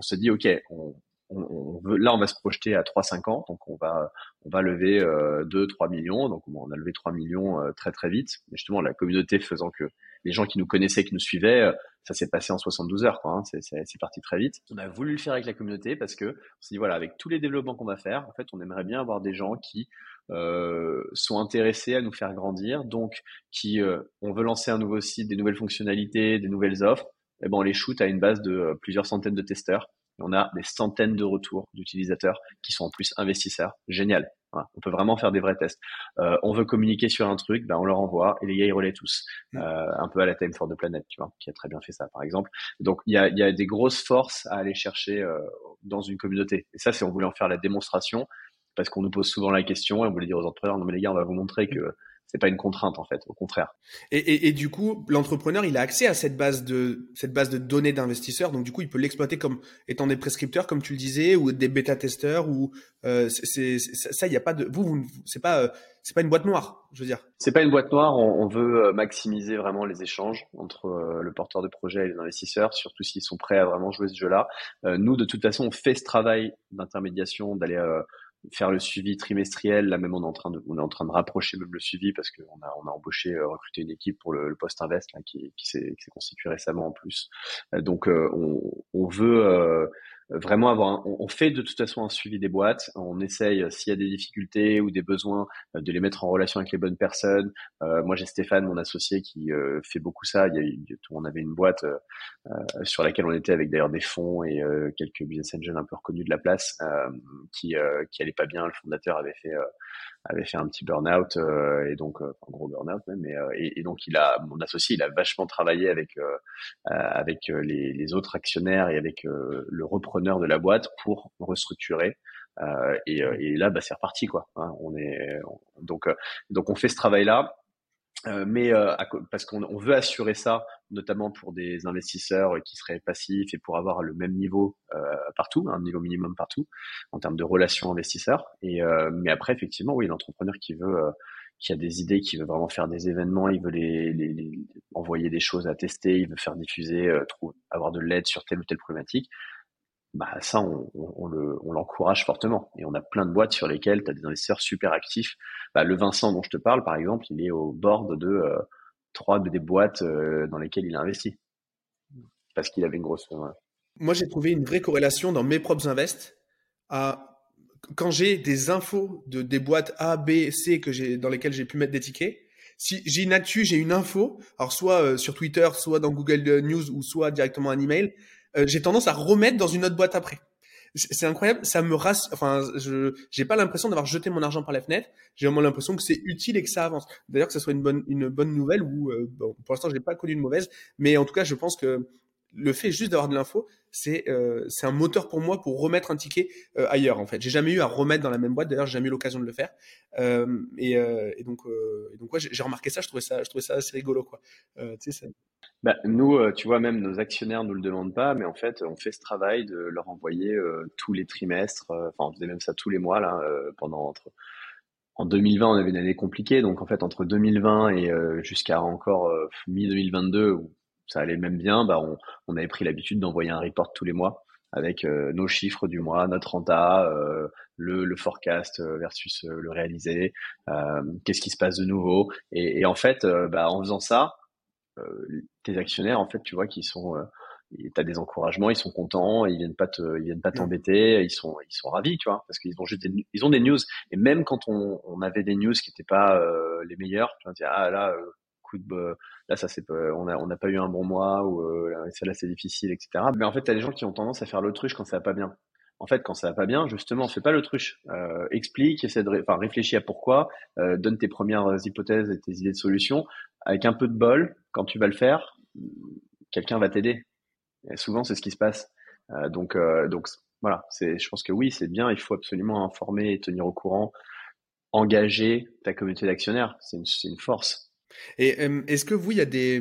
se dit, ok, on, on, veut, là, on va se projeter à 3-5 ans, donc on va, on va lever euh, 2-3 millions. Donc on a levé 3 millions euh, très très vite. Mais justement, la communauté faisant que les gens qui nous connaissaient, qui nous suivaient, euh, ça s'est passé en 72 heures. Hein. c'est, parti très vite. On a voulu le faire avec la communauté parce que on s'est dit voilà, avec tous les développements qu'on va faire, en fait, on aimerait bien avoir des gens qui euh, sont intéressés à nous faire grandir, donc qui on veut lancer un nouveau site, des nouvelles fonctionnalités, des nouvelles offres. Et eh ben on les shoot à une base de plusieurs centaines de testeurs on a des centaines de retours d'utilisateurs qui sont en plus investisseurs. Génial. on peut vraiment faire des vrais tests. Euh, on veut communiquer sur un truc, ben on leur envoie et les gars ils relaient tous. Mm. Euh, un peu à la Time for the Planet, tu vois, qui a très bien fait ça par exemple. Donc il y a, y a des grosses forces à aller chercher euh, dans une communauté. Et ça, c'est on voulait en faire la démonstration parce qu'on nous pose souvent la question et on voulait dire aux entrepreneurs non mais les gars, on va vous montrer que c'est pas une contrainte en fait, au contraire. Et, et, et du coup, l'entrepreneur, il a accès à cette base de cette base de données d'investisseurs, donc du coup, il peut l'exploiter comme étant des prescripteurs, comme tu le disais, ou des bêta testeurs, ou euh, c'est ça, il y a pas de vous, vous c'est pas euh, c'est pas une boîte noire, je veux dire. C'est pas une boîte noire. On, on, veut euh, maximiser vraiment les échanges entre euh, le porteur de projet et les investisseurs, surtout s'ils sont prêts à vraiment jouer ce jeu-là. nous, de toute façon, on fait ce travail d'intermédiation, d'aller faire le suivi trimestriel. Là même, on est en train de, on est en train de rapprocher même le suivi parce qu'on a, on a embauché, euh, recruté une équipe pour le, le post invest là, qui, qui s'est constitué récemment en plus. Euh, donc, euh, on, on, veut vraiment avoir, on, fait de toute façon un suivi des boîtes. On essaye, euh, s'il y a des difficultés ou des besoins, euh, de les mettre en relation avec les bonnes personnes. Euh, moi, j'ai Stéphane, mon associé, qui fait beaucoup ça. Il y a, on avait une boîte sur laquelle on était avec d'ailleurs des fonds et quelques business angels un peu reconnus de la place, qui qui allait pas bien. Le fondateur avait fait avait fait un petit burn-out euh, et donc euh, un gros burn-out même euh, et, et, donc il a mon associé il a vachement travaillé avec avec les, les, autres actionnaires et avec le repreneur de la boîte pour restructurer et, et, là bah c'est reparti quoi hein, on est donc donc on fait ce travail là euh, mais euh, parce qu'on on veut assurer ça, notamment pour des investisseurs qui seraient passifs et pour avoir le même niveau euh, partout, un niveau minimum partout en termes de relations investisseurs. Et mais après, effectivement, oui, l'entrepreneur qui veut, qui a des idées, qui veut vraiment faire des événements, il veut les, les, les envoyer des choses à tester, il veut faire diffuser, avoir de l'aide sur telle ou telle problématique bah ça on, on, le, on l'encourage fortement. Et on a plein de boîtes sur lesquelles tu as des investisseurs super actifs. Bah, le Vincent dont je te parle par exemple il est au bord de euh, trois des boîtes euh, dans lesquelles il a investi. Parce qu'il avait une grosse moi j'ai trouvé une vraie corrélation dans mes propres invests à quand j'ai des infos de des boîtes A B C que j'ai dans lesquelles j'ai pu mettre des tickets. Si j'ai une actu, j'ai une info, alors soit euh, sur Twitter, soit dans Google News ou soit directement un email, euh, j'ai tendance à remettre dans une autre boîte après. C'est incroyable, ça me rassure. Enfin, je j'ai pas l'impression d'avoir jeté mon argent par la fenêtre. J'ai vraiment l'impression que c'est utile et que ça avance. D'ailleurs, que ce soit une bonne une bonne nouvelle ou euh, bon, pour l'instant, je n'ai pas connu une mauvaise, mais en tout cas, je pense que le fait juste d'avoir de l'info, c'est euh, c'est un moteur pour moi pour remettre un ticket euh, ailleurs en fait. J'ai jamais eu à remettre dans la même boîte. D'ailleurs, j'ai jamais eu l'occasion de le faire. Euh, et, donc donc ouais, j'ai remarqué ça. Je trouvais ça je trouvais ça assez rigolo quoi. sais, bah, nous, tu vois, même nos actionnaires nous le demandent pas, mais en fait, on fait ce travail de leur envoyer tous les trimestres. Enfin, on faisait même ça tous les mois là pendant entre en 2020, on avait une année compliquée, donc en fait entre 2020 et jusqu'à encore mi 2022 où ça allait même bien, bah on, on avait pris l'habitude d'envoyer un report tous les mois avec euh, nos chiffres du mois, notre renta, euh, le, le, forecast euh, versus le réalisé, qu'est-ce qui se passe de nouveau. Et, et en fait, bah, en faisant ça, tes actionnaires, en fait, tu vois qu'ils sont tu as des encouragements, ils sont contents, ils viennent pas te, ils viennent pas t'embêter, ils sont, ils sont ravis, tu vois, parce qu'ils ont juste des, ils ont des news. Et même quand on, on avait des news qui n'étaient pas les meilleures, tu vois, ah là, là ça c'est on a on n'a pas eu un bon mois ou euh, là c'est difficile etc mais en fait t'as des gens qui ont tendance à faire l'autruche quand ça va pas bien. En fait quand ça va pas bien justement fais pas l'autruche. Euh, explique essaie de enfin réfléchis à pourquoi. Euh, donne tes premières hypothèses et tes idées de solutions. Avec un peu de bol quand tu vas le faire quelqu'un va t'aider. Souvent c'est ce qui se passe. Euh, donc donc voilà. C'est je pense que oui c'est bien. Il faut absolument informer et tenir au courant. Engager ta communauté d'actionnaires. C'est une, une force et euh, est-ce que vous, il y a des,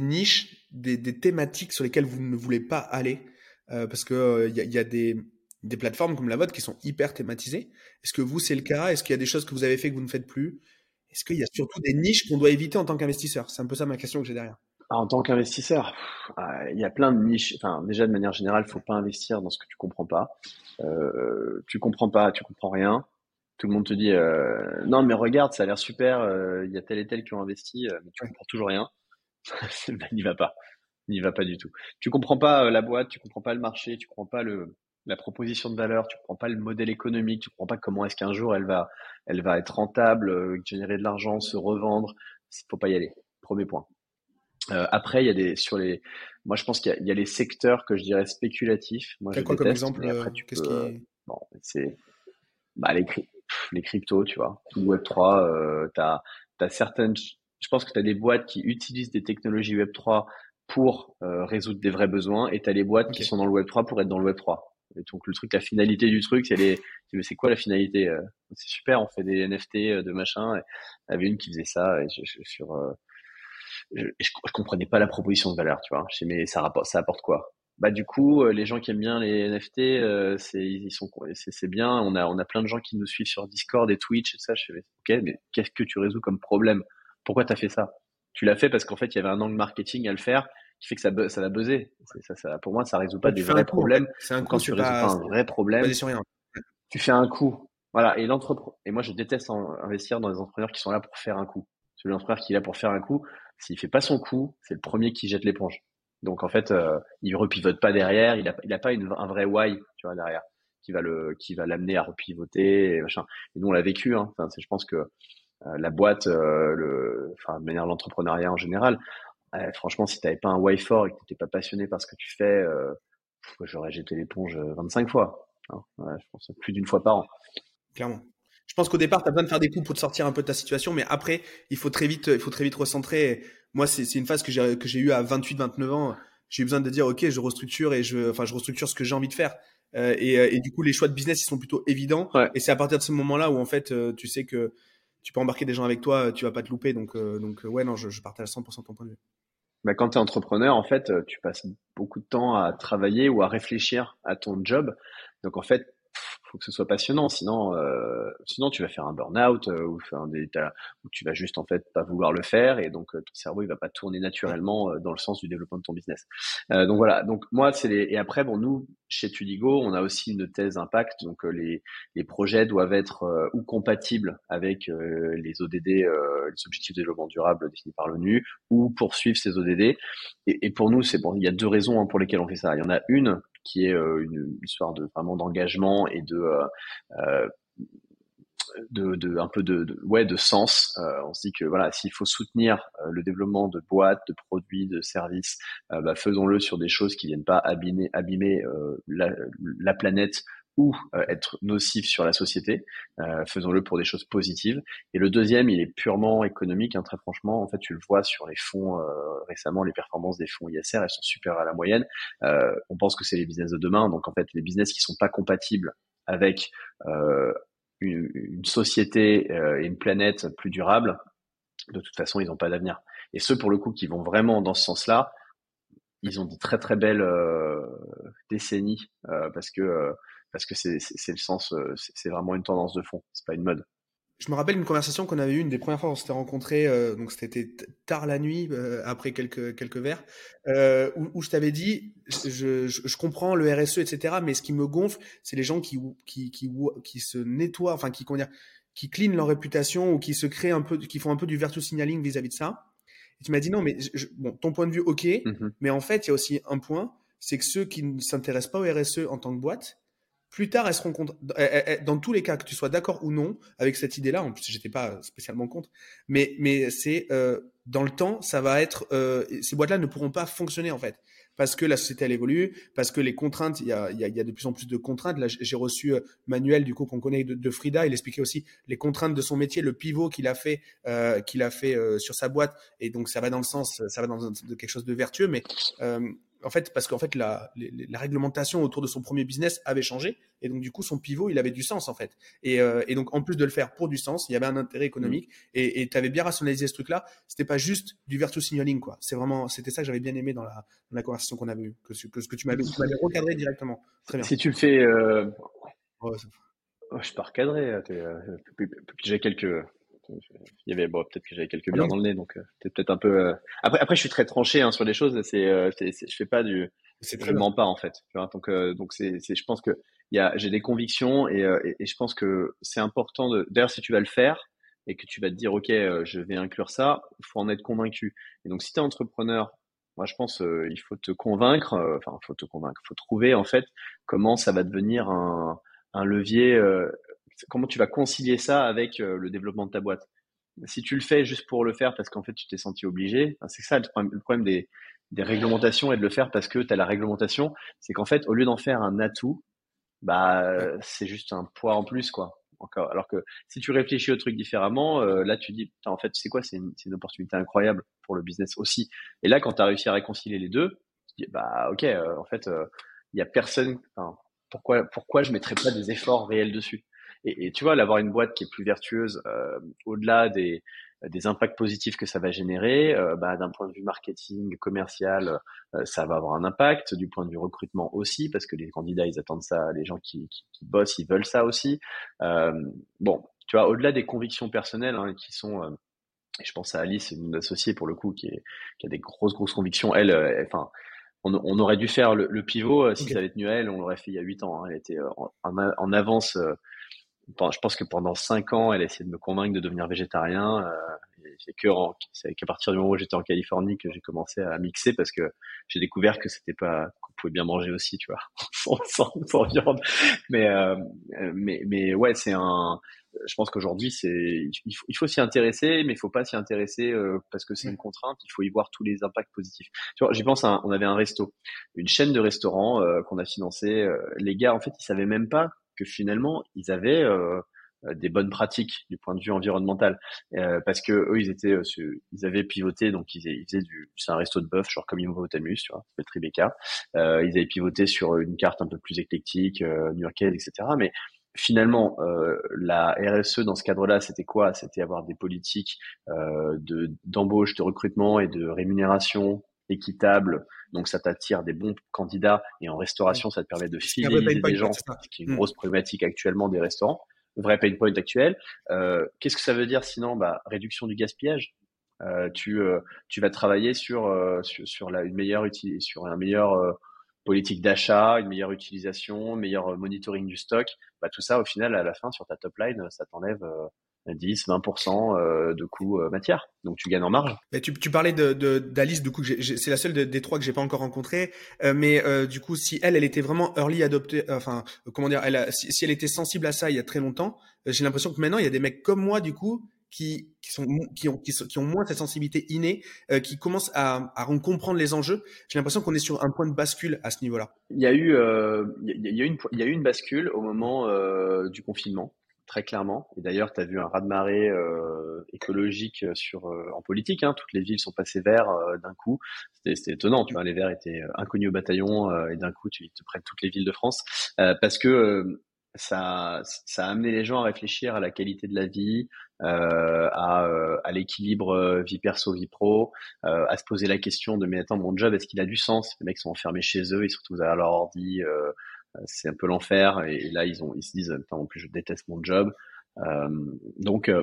niches, des, thématiques sur lesquelles vous ne voulez pas aller? Euh, Parce que euh, il y, a, des, plateformes comme la vôtre qui sont hyper thématisées. Est-ce que vous, c'est le cas? Est-ce qu'il y a des choses que vous avez fait que vous ne faites plus? Est-ce qu'il y a surtout des niches qu'on doit éviter en tant qu'investisseur? C'est un peu ça ma question que j'ai derrière. En tant qu'investisseur, ah, il y a plein de niches. Enfin, déjà de manière générale, faut pas investir dans ce que tu comprends pas. Euh, tu comprends pas, tu comprends rien. Tout le monde te dit euh, non mais regarde, ça a l'air super. Euh, il y a tel et tel qui ont investi, euh, mais tu comprends toujours rien. ben, n'y va pas, n'y va pas du tout. Tu comprends pas la boîte, tu comprends pas le marché, tu comprends pas le la proposition de valeur, tu comprends pas le modèle économique, tu comprends pas comment est-ce qu'un jour elle va elle va être rentable, générer de l'argent, se revendre. Faut pas y aller. Premier point. Euh, après, il y a des sur les. Moi, je pense qu'il y, y, a les secteurs que je dirais spéculatifs. Moi, je quoi comme exemple après, tu peux, qui... bon, c'est bah, les, les cryptos, tu vois. Tout Web 3, euh, t'as as certaines. Je pense que tu as des boîtes qui utilisent des technologies Web 3 pour euh, résoudre des vrais besoins, et tu as les boîtes qui sont dans le Web 3 pour être dans le Web 3. Et donc le truc, la finalité du truc, c'est les. C'est quoi la finalité euh, C'est super, on fait des NFT euh, de machin. Il y avait une qui faisait ça et je, je, sur je, je, comprenais pas la proposition de valeur, tu vois. Je mais ça rapporte, ça apporte quoi? Bah du coup, euh, les gens qui aiment bien les NFT, euh, c'est ils sont, c'est bien. On a on a plein de gens qui nous suivent sur Discord et Twitch et ça. Je fais ok, mais qu'est-ce que tu résous comme problème? Pourquoi t'as fait ça? Tu l'as fait parce qu'en fait il y avait un angle marketing à le faire qui fait que ça ça va buzzer. Ça, ça, pour moi, ça résout pas des vrais problèmes. C'est un quand tu résous pas un vrai problème, tu fais un coup. Voilà. Et l'entrepreneur. Et moi, je déteste investir dans des entrepreneurs qui sont là pour faire un coup. Celui l'entrepreneur qui est là pour faire un coup, s'il fait pas son coup, c'est le premier qui jette l'éponge. Donc en fait, euh, il repivote pas derrière, il a, il a pas un vrai why, derrière, qui va le, qui va l'amener à repivoter et machin. Et nous on l'a vécu. Hein. Enfin, je pense que euh, la boîte, euh, enfin de manière l'entrepreneuriat en général, franchement, si t'avais pas un why fort et que t'étais pas passionné par ce que tu fais, j'aurais jeté l'éponge 25 fois. Hein. je pense plus d'une fois par an. Clairement. Je pense qu'au départ, tu as besoin de faire des coups pour te sortir un peu de ta situation, mais après, il faut très vite, il faut très vite recentrer. Moi, c'est une phase que j'ai que j'ai eu à 28, 29 ans. J'ai eu besoin de dire, ok, je restructure et je, enfin, je restructure ce que j'ai envie de faire. Euh, et, euh, et, du coup, les choix de business, ils sont plutôt évidents. Et c'est à partir de ce moment-là où en fait, euh, tu sais que tu peux embarquer des gens avec toi, tu vas pas te louper. Donc, euh, donc ouais, non, je, je partage 100% ton point de vue. Bah, quand tu es entrepreneur, en fait, tu passes beaucoup de temps à travailler ou à réfléchir à ton job. Donc, en fait, faut que ce soit passionnant, sinon, euh, sinon tu vas faire un burn-out euh, ou tu vas juste en fait pas vouloir le faire et donc euh, ton cerveau il va pas tourner naturellement dans le sens du développement de ton business. Donc voilà. Donc moi c'est les et après bon nous chez Tudigo on a aussi une thèse impact donc les les projets doivent être ou compatibles avec les ODD les objectifs de développement durable définis par l'ONU ou poursuivre ces ODD et, et pour nous c'est bon il y a deux raisons hein, pour lesquelles on fait ça. Il y en a une qui est euh, une histoire de vraiment d'engagement et de euh, euh, de, un peu de, ouais de sens. On se dit que voilà, s'il faut soutenir le développement de boîtes, de produits, de services, bah, faisons-le sur des choses qui viennent pas abîmer, abîmer la, planète ou euh, être nocif sur la société. Euh, faisons-le pour des choses positives. Et le deuxième, il est purement économique. Hein, très franchement, en fait, tu le vois sur les fonds euh, récemment, les performances des fonds ISR, elles sont super à la moyenne. on pense que c'est les business de demain. Donc en fait, les business qui sont pas compatibles avec une, une, société et une planète plus durable, de toute façon, ils n'ont pas d'avenir. Et ceux pour le coup qui vont vraiment dans ce sens-là, ils ont des très très belles décennies parce que parce que c'est le sens, euh, c'est vraiment une tendance de fond, c'est pas une mode. Je me rappelle une conversation qu'on avait eue une des premières fois où on s'était rencontrés, euh, donc c'était tard la nuit, euh, après quelques, quelques verres, euh, où, où, je t'avais dit, je, je, je, comprends le RSE, etc., mais ce qui me gonfle, c'est les gens qui, qui, qui, qui se nettoient, enfin, qui, comment dire, qui cleanent leur réputation ou qui se créent un peu, qui font un peu du virtue signaling vis-à-vis de ça. Et tu m'as dit non, mais je, bon, ton point de vue, ok, mm-hmm. mais en fait, il y a aussi un point, c'est que ceux qui ne s'intéressent pas au RSE en tant que boîte, plus tard, elles seront contre. Eh, eh, eh, dans tous les cas, que tu sois d'accord ou non avec cette idée-là, en plus, j'étais pas spécialement contre, mais, mais c'est euh, dans le temps, ça va être. Euh, ces boîtes-là ne pourront pas fonctionner en fait, parce que la société elle évolue, parce que les contraintes, il y a, de plus en plus de contraintes. Là, j'ai reçu euh, Manuel, du coup, qu'on connaît de, Frida. Il expliquait aussi les contraintes de son métier, le pivot qu'il a fait, qu'il a fait sur sa boîte, et donc ça va dans le sens, ça va dans de quelque chose de vertueux, mais en fait, parce qu'en fait, la, la, réglementation autour de son premier business avait changé, et donc du coup, son pivot, il avait du sens en fait. Et, euh, et donc, en plus de le faire pour du sens, il y avait un intérêt économique, mmh. et tu avais bien rationalisé ce truc-là. C'était pas juste du virtual signaling, quoi. C'est vraiment, c'était ça que j'avais bien aimé dans la, dans la conversation qu'on avait eue, que, que, ce que tu m'avais, recadré directement. Très bien. Si tu le fais, euh... oh, je suis pas recadré. Euh, euh, j'ai quelques Il y avait bon, peut-être que j'avais quelques bières dans le nez, donc c'était peut-être un peu. Après, après, je suis très tranché hein, sur les choses. C'est, c'est, je fais pas du. Je mens pas en fait. Tu vois donc, donc c'est, c'est, je pense que il y a, j'ai des convictions et, et, et, je pense que c'est important de. D'ailleurs, si tu vas le faire et que tu vas te dire, ok, je vais inclure ça, il faut en être convaincu. Et donc, si tu es entrepreneur moi, je pense euh, il faut te convaincre, euh, enfin, il faut te convaincre, faut trouver en fait comment ça va devenir un, un levier, euh, comment tu vas concilier ça avec le développement de ta boîte. Si tu le fais juste pour le faire parce qu'en fait tu t'es senti obligé, c'est ça le problème, le problème des, des réglementations et de le faire parce que tu as la réglementation, c'est qu'en fait au lieu d'en faire un atout, bah c'est juste un poids en plus quoi encore. Alors que si tu réfléchis au truc différemment, euh, là tu dis, en fait, c'est quoi C'est une, une, opportunité incroyable pour le business aussi. Et là, quand tu as réussi à réconcilier les deux, tu dis, bah ok, euh, en fait, il euh, y a personne. pourquoi, pourquoi je mettrais pas des efforts réels dessus? Et, et, tu vois, d'avoir une boîte qui est plus vertueuse, au-delà des, des impacts positifs que ça va générer, euh, bah, d'un point de vue marketing, commercial, euh, ça va avoir un impact, du point de vue recrutement aussi, parce que les candidats, ils attendent ça, les gens qui, qui, qui bossent, ils veulent ça aussi. Euh, bon, tu vois, au-delà des convictions personnelles hein, qui sont... Euh, je pense à Alice, une associée pour le coup, qui, est, qui a des grosses, grosses convictions. Elle, enfin, on, on, aurait dû faire le, le pivot, si ça avait tenu à elle, on l'aurait fait il y a huit ans. Hein. Elle était en, en avance je pense que pendant cinq ans, elle a essayé de me convaincre de devenir végétarien. Euh, c'est que c'est qu'à partir du moment où j'étais en Californie que j'ai commencé à mixer parce que j'ai découvert que c'était pas qu'on pouvait bien manger aussi, tu vois, sans, sans, viande. Mais euh, mais mais ouais, c'est un. Je pense qu'aujourd'hui, c'est il faut, s'y intéresser, mais il faut pas s'y intéresser euh, parce que c'est une contrainte. Il faut y voir tous les impacts positifs. Tu vois, j'y pense. À on avait un resto, une chaîne de restaurants euh, qu'on a financé. Euh, les gars, en fait, ils savaient même pas que finalement ils avaient euh, des bonnes pratiques du point de vue environnemental. Euh, parce que eux ils étaient euh, ils avaient pivoté donc ils, ils faisaient du c'est un resto de bœuf genre comme Immo-Tamus tu vois le Tribeca euh, ils avaient pivoté sur une carte un peu plus éclectique euh, new-yorkaise etc mais finalement euh, la RSE dans ce cadre-là c'était quoi? C'était avoir des politiques de d'embauche de recrutement et de rémunération équitable, donc ça t'attire des bons candidats, et en restauration, ça te permet de fidéliser des gens, ce qui est une grosse problématique actuellement des restaurants, vrai pain point actuel. Euh, Qu'est-ce que ça veut dire sinon? Bah, Réduction du gaspillage. Euh, tu, euh, tu vas travailler sur, euh, sur, sur, la, une meilleure sur un meilleur euh, politique d'achat, une meilleure utilisation, meilleur monitoring du stock. Bah, tout ça, au final, à la fin, sur ta top line, ça t'enlève 10, 20% euh, de coûts euh, matière. Donc tu gagnes en marge. Mais tu, tu parlais de d'Alice, du coup, c'est la seule des trois que j'ai pas encore rencontrée. Euh, mais du coup, si elle, elle était vraiment early adoptée, enfin, comment dire, elle si, si, elle était sensible à ça il y a très longtemps, j'ai l'impression que maintenant il y a des mecs comme moi, du coup, qui, qui, sont, qui, ont, qui, qui ont moins cette sensibilité innée, qui commencent à, à comprendre les enjeux. J'ai l'impression qu'on est sur un point de bascule à ce niveau-là. Il y a eu, il y, a une, il y a eu une bascule au moment du confinement très clairement. Et d'ailleurs, tu as vu un raz-de-marée euh, écologique sur euh, en politique. Hein. Toutes les villes sont passées verts euh, d'un coup. C'était étonnant. Tu vois, les verts étaient inconnus au bataillon et d'un coup, tu te prennent toutes les villes de France parce que ça, ça a amené les gens à réfléchir à la qualité de la vie, à, à l'équilibre vie perso vie pro, à se poser la question de mais attends mon job est-ce qu'il a du sens? Les mecs sont enfermés chez eux, ils se retrouvent à leur ordi c'est un peu l'enfer. Et, là, ils se disent, en plus, je déteste mon job. Euh, donc, euh,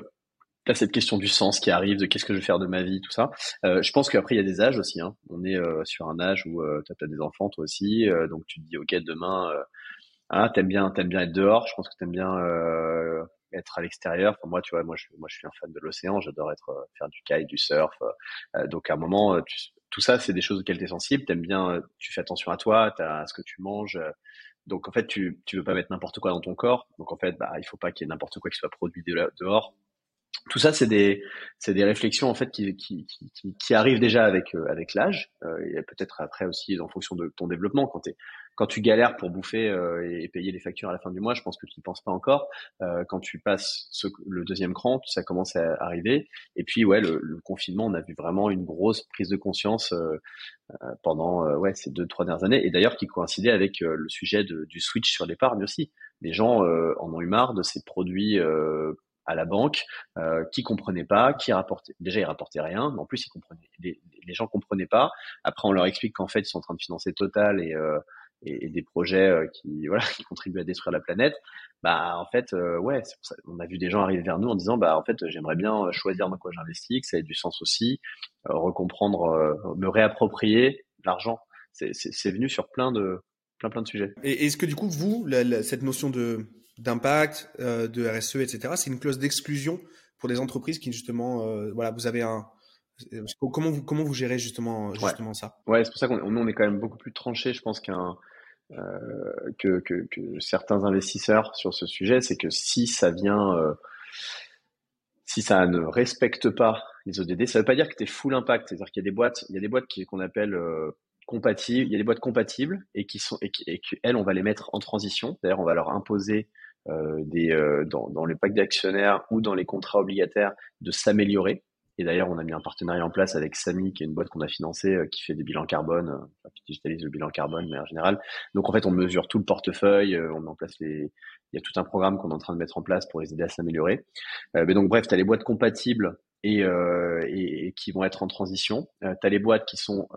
Là, cette question du sens qui arrive, de qu'est-ce que je vais faire de ma vie, tout ça. Euh, je pense qu'après, il y a des âges aussi. Hein. On est euh, sur un âge où euh, tu as, des enfants, toi aussi. Euh, donc, tu te dis, OK, demain, ah, t'aimes bien, t'aimes bien être dehors. Je pense que t'aimes bien être à l'extérieur. Enfin, moi, tu vois, moi, je, suis un fan de l'océan. J'adore faire du kite, du surf. donc, à un moment, tout ça, c'est des choses auxquelles tu es sensible. T'aimes bien, tu fais attention à toi, à ce que tu manges. Donc en fait, tu tu veux pas mettre n'importe quoi dans ton corps. Donc en fait, bah il faut pas qu'il y ait n'importe quoi qui soit produit dehors. Tout ça, c'est des c'est des réflexions en fait qui qui qui, qui arrivent déjà avec euh, avec l'âge euh, et peut-être après aussi en fonction de ton développement quand quand tu galères pour bouffer euh, et payer les factures à la fin du mois, je pense que tu n'y penses pas encore. Euh, quand tu passes ce, le deuxième cran, ça commence à arriver. Et puis ouais, le, le, confinement, on a vu vraiment une grosse prise de conscience euh, euh pendant euh, ouais ces deux trois dernières années. Et d'ailleurs qui coïncidait avec euh, le sujet de, du switch sur l'épargne aussi. Les gens en ont eu marre de ces produits à la banque, euh, qui comprenaient pas, qui rapportaient. Déjà, ils rapportaient rien, mais en plus, ils comprenaient. Les, les gens comprenaient pas. Après, on leur explique qu'en fait, ils sont en train de financer Total et, euh, et, des projets qui voilà qui contribuent à détruire la planète, bah en fait ouais, on a vu des gens arriver vers nous en disant bah en fait j'aimerais bien choisir dans quoi j'investis, que ça ait du sens aussi, recomprendre, me réapproprier l'argent. C'est venu sur plein de plein plein de sujets. Et est-ce que du coup vous cette notion de d'impact, de RSE, etc. C'est une clause d'exclusion pour des entreprises qui justement, voilà, vous avez un, Comment vous, comment vous gérez justement, justement ça? Ouais, c'est pour ça qu'on on est quand même beaucoup plus tranché, je pense, qu'un euh, que, que, que, certains investisseurs sur ce sujet. C'est que si ça vient, euh, si ça ne respecte pas les ODD, ça veut pas dire que tu es full impact. C'est-à-dire qu'il y a des boîtes, il y a des boîtes qu'on appelle euh, compatibles, il y a des boîtes compatibles et qui sont et, qui, on va les mettre en transition. D'ailleurs, on va leur imposer euh, des euh, dans, dans le pacte d'actionnaires ou dans les contrats obligataires de s'améliorer. Et d'ailleurs, on a mis un partenariat en place avec Sami, qui est une boîte qu'on a financée, euh, qui fait des bilans carbone, euh, qui digitalise le bilan carbone, mais en général. Donc en fait, on mesure tout le portefeuille, euh, on met en place les. Il y a tout un programme qu'on est en train de mettre en place pour les aider à s'améliorer. mais donc bref, tu as les boîtes compatibles et, et, qui vont être en transition. tu as les boîtes qui sont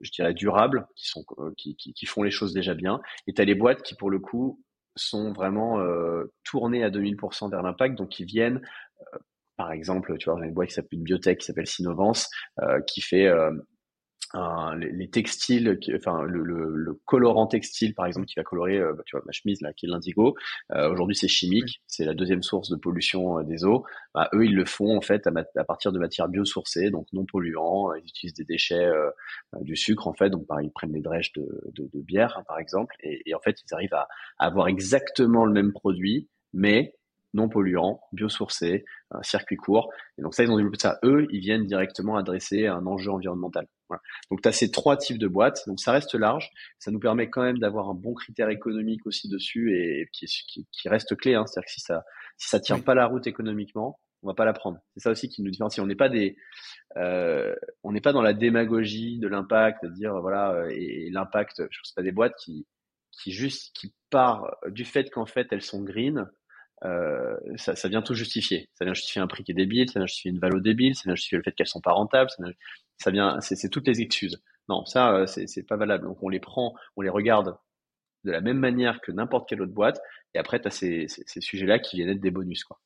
je dirais durables, qui sont qui, qui, qui, font les choses déjà bien, et tu as les boîtes qui pour le coup sont vraiment euh, tournées à 2000% vers l'impact, donc qui viennent par exemple, tu vois, une boîte qui s'appelle une biotech qui s'appelle Sinovance, euh, qui fait euh, les, textiles, enfin le, le, colorant textile par exemple qui va colorer, euh, bah, tu vois, ma chemise là qui est l'indigo. Aujourd'hui c'est chimique, c'est la deuxième source de pollution des eaux. Bah, eux ils le font en fait à, partir de matières biosourcées, donc non polluants. Ils utilisent des déchets du sucre en fait, donc ils prennent des drèches de, de, de bière hein, par exemple, et, et, en fait ils arrivent à, à avoir exactement le même produit, mais non polluant, biosourcé, un circuit court. Et donc ça, ils ont développé ça. Eux, ils viennent directement adresser un enjeu environnemental. Voilà. Donc tu as ces trois types de boîtes. Donc ça reste large. Ça nous permet quand même d'avoir un bon critère économique aussi dessus et qui, qui, reste clé. Hein. C'est-à-dire que si ça si ça tient pas la route économiquement, on va pas la prendre. C'est ça aussi qui nous différencie. On n'est pas des, euh, on n'est pas dans la démagogie de l'impact, de dire voilà et, et l'impact. Je pense pas des boîtes qui qui juste qui part du fait qu'en fait elles sont green euh, ça, vient tout justifier. Ça vient justifier un prix qui est débile, ça vient justifier une valeur débile, ça vient justifier le fait qu'elles sont pas rentables, ça, vient, c'est toutes les excuses. Non, ça, euh, c'est pas valable. Donc on les prend, on les regarde de la même manière que n'importe quelle autre boîte, et après tu as ces, ces, sujets-là qui viennent être des bonus, quoi.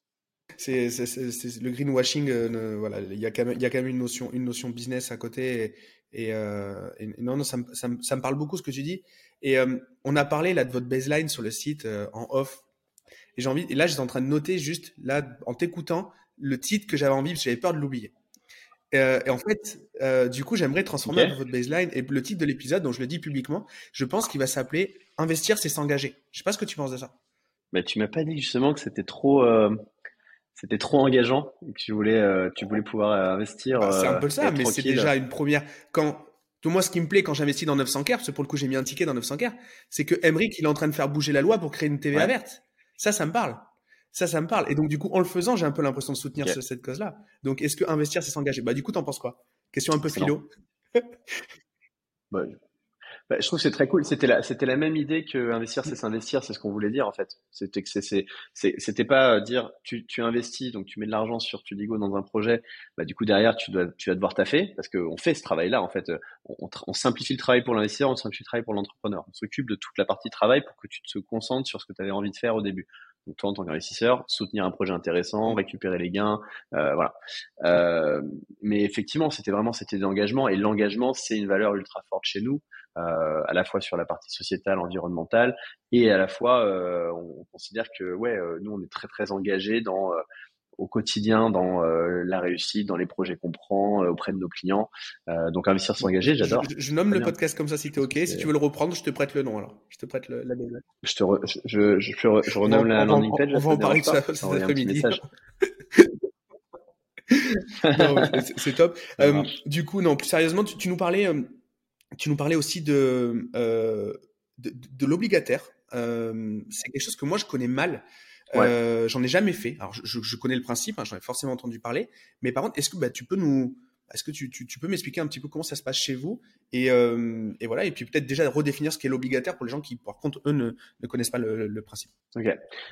C'est le greenwashing, euh, voilà, il y a quand même, une notion, une notion business à côté, et, non, non, ça me, ça, me, ça me, parle beaucoup ce que tu dis. Et on a parlé là de votre baseline sur le site en off et j'ai envie, et là, j'étais en train de noter juste, là, en t'écoutant, le titre que j'avais envie, parce que j'avais peur de l'oublier. Euh, et en fait, euh, du coup, j'aimerais transformer votre baseline. Et le titre de l'épisode, dont je le dis publiquement, je pense qu'il va s'appeler Investir, c'est s'engager. Je sais pas ce que tu penses de ça. Mais tu m'as pas dit justement que c'était trop, euh, c'était trop engageant et que tu voulais, tu voulais pouvoir investir. Bah, c'est un peu ça, mais c'est déjà une première. Quand tout moi, ce qui me plaît quand j'investis dans 900 k parce que pour le coup, j'ai mis un ticket dans 900 k c'est que Emric, il est en train de faire bouger la loi pour créer une TVA verte. Ça, ça me parle. Ça, ça me parle. Et donc, du coup, en le faisant, j'ai un peu l'impression de soutenir cette cause-là. Donc, est-ce que investir, c'est s'engager? Bah, du coup, t'en penses quoi? Question un peu philo. bah, bah, je trouve que c'est très cool. C'était la, c'était la même idée que investir, c'est s'investir. C'est ce qu'on voulait dire, en fait. C'était que c'est, c'était pas dire, tu, tu investis, donc tu mets de l'argent sur Tudigo dans un projet. Bah, du coup, derrière, tu dois, tu vas devoir taffer parce qu'on fait ce travail-là, en fait. On, on, simplifie le travail pour l'investisseur, on simplifie le travail pour l'entrepreneur. On s'occupe de toute la partie travail pour que tu te concentres sur ce que tu avais envie de faire au début. Donc toi, en tant qu'investisseur, soutenir un projet intéressant, récupérer les gains, euh, voilà. Euh, mais effectivement, c'était vraiment c'était d'engagement et l'engagement, c'est une valeur ultra forte chez nous, euh, à la fois sur la partie sociétale, environnementale, et à la fois, euh, on, considère que ouais, euh, nous, on est très très engagés dans euh, au quotidien dans euh, la réussite, dans les projets qu'on prend euh, auprès de nos clients. Euh, donc investir s'engager, j'adore. Je, nomme le podcast comme ça si tu es OK. Si tu veux le reprendre, je te prête le nom alors. Je te prête le, la mail. Je te je, je, je, renomme la landing page. On va en parler de ça cet après-midi. c'est top. Euh, du coup, non, plus sérieusement, tu, tu nous parlais, tu nous parlais aussi de, de, de l'obligataire. c'est quelque chose que moi je connais mal. Euh, j'en ai jamais fait. Alors, je, je connais le principe, hein, j'en ai forcément entendu parler. Mais par contre, est-ce que bah, tu peux nous, est-ce que tu, tu, tu peux m'expliquer un petit peu comment ça se passe chez vous et, euh, et voilà, et puis peut-être déjà redéfinir ce qu'est l'obligataire pour les gens qui, par contre, eux, ne, ne connaissent pas le, le, principe. Ok.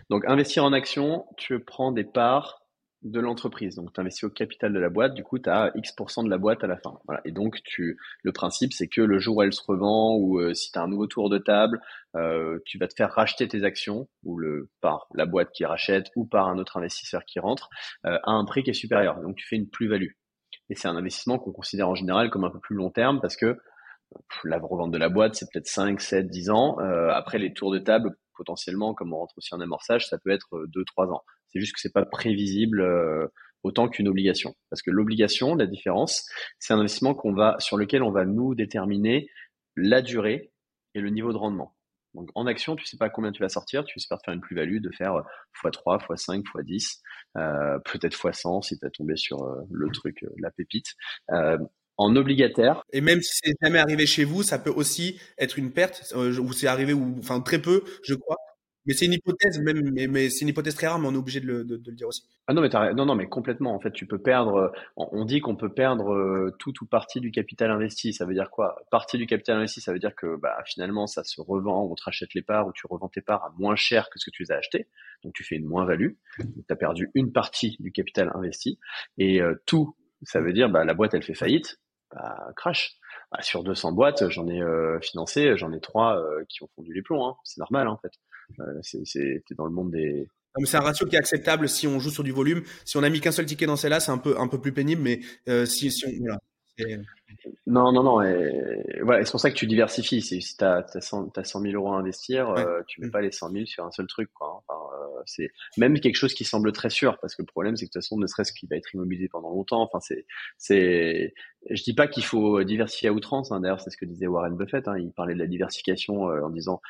Donc, investir en action, tu prends des parts de l'entreprise. Donc, tu investis au capital de la boîte, du coup, tu as X% de la boîte à la fin. Voilà. Et donc, tu, le principe, c'est que le jour où elle se revend ou euh, si tu as un nouveau tour de table, euh, tu vas te faire racheter tes actions ou le, par la boîte qui rachète ou par un autre investisseur qui rentre euh, à un prix qui est supérieur. Donc, tu fais une plus-value. Et c'est un investissement qu'on considère en général comme un peu plus long terme parce que la revente de la boîte, c'est peut-être 5, 7, 10 ans. après, les tours de table, potentiellement, comme on rentre aussi en amorçage, ça peut être 2, 3 ans. C'est juste que c'est pas prévisible euh, autant qu'une obligation. Parce que l'obligation, la différence, c'est un investissement qu'on va, sur lequel on va nous déterminer la durée et le niveau de rendement. Donc en action, tu sais pas combien tu vas sortir, tu espères faire une plus-value de faire x3, x5, x10, euh, peut-être x100 si tu as tombé sur euh, le truc, la pépite. en obligataire. Et même si c'est jamais arrivé chez vous, ça peut aussi être une perte, ou c'est arrivé, ou enfin très peu, je crois. Mais c'est une hypothèse, même, mais, c'est une hypothèse très rare, mais on est obligé de le, dire aussi. Ah non, mais non, non, mais complètement. En fait, tu peux perdre. Euh, on dit qu'on peut perdre euh, tout ou partie du capital investi. Ça veut dire quoi? Partie du capital investi, ça veut dire que bah, finalement, ça se revend, on te rachète les parts ou tu revends tes parts à moins cher que ce que tu les as acheté. Donc, tu fais une moins-value. Tu as perdu une partie du capital investi. Et euh, tout, ça veut dire bah, la boîte, elle fait faillite, bah, crash. Bah, sur 200 boîtes, j'en ai financé, j'en ai trois qui ont fondu les plombs. Hein. C'est normal, en fait. Euh, c'est dans un ratio qui est acceptable si on joue sur du volume. Si on a mis qu'un seul ticket dans celle-là, c'est un peu un peu plus pénible, mais euh, si, si on, voilà, non, non, non. Et, voilà, c'est pour ça que tu diversifies. Si tu as, 100, 000 euros à investir, euh, tu mets mm. pas les 100 000 sur un seul truc. Quoi. Enfin, euh, c'est même quelque chose qui semble très sûr, parce que le problème, c'est que de toute façon, ne serait-ce qu'il va être immobilisé pendant longtemps. Enfin, c'est, c'est. Je dis pas qu'il faut diversifier à outrance. Hein. D'ailleurs, c'est ce que disait Warren Buffett. Hein. Il parlait de la diversification euh, en disant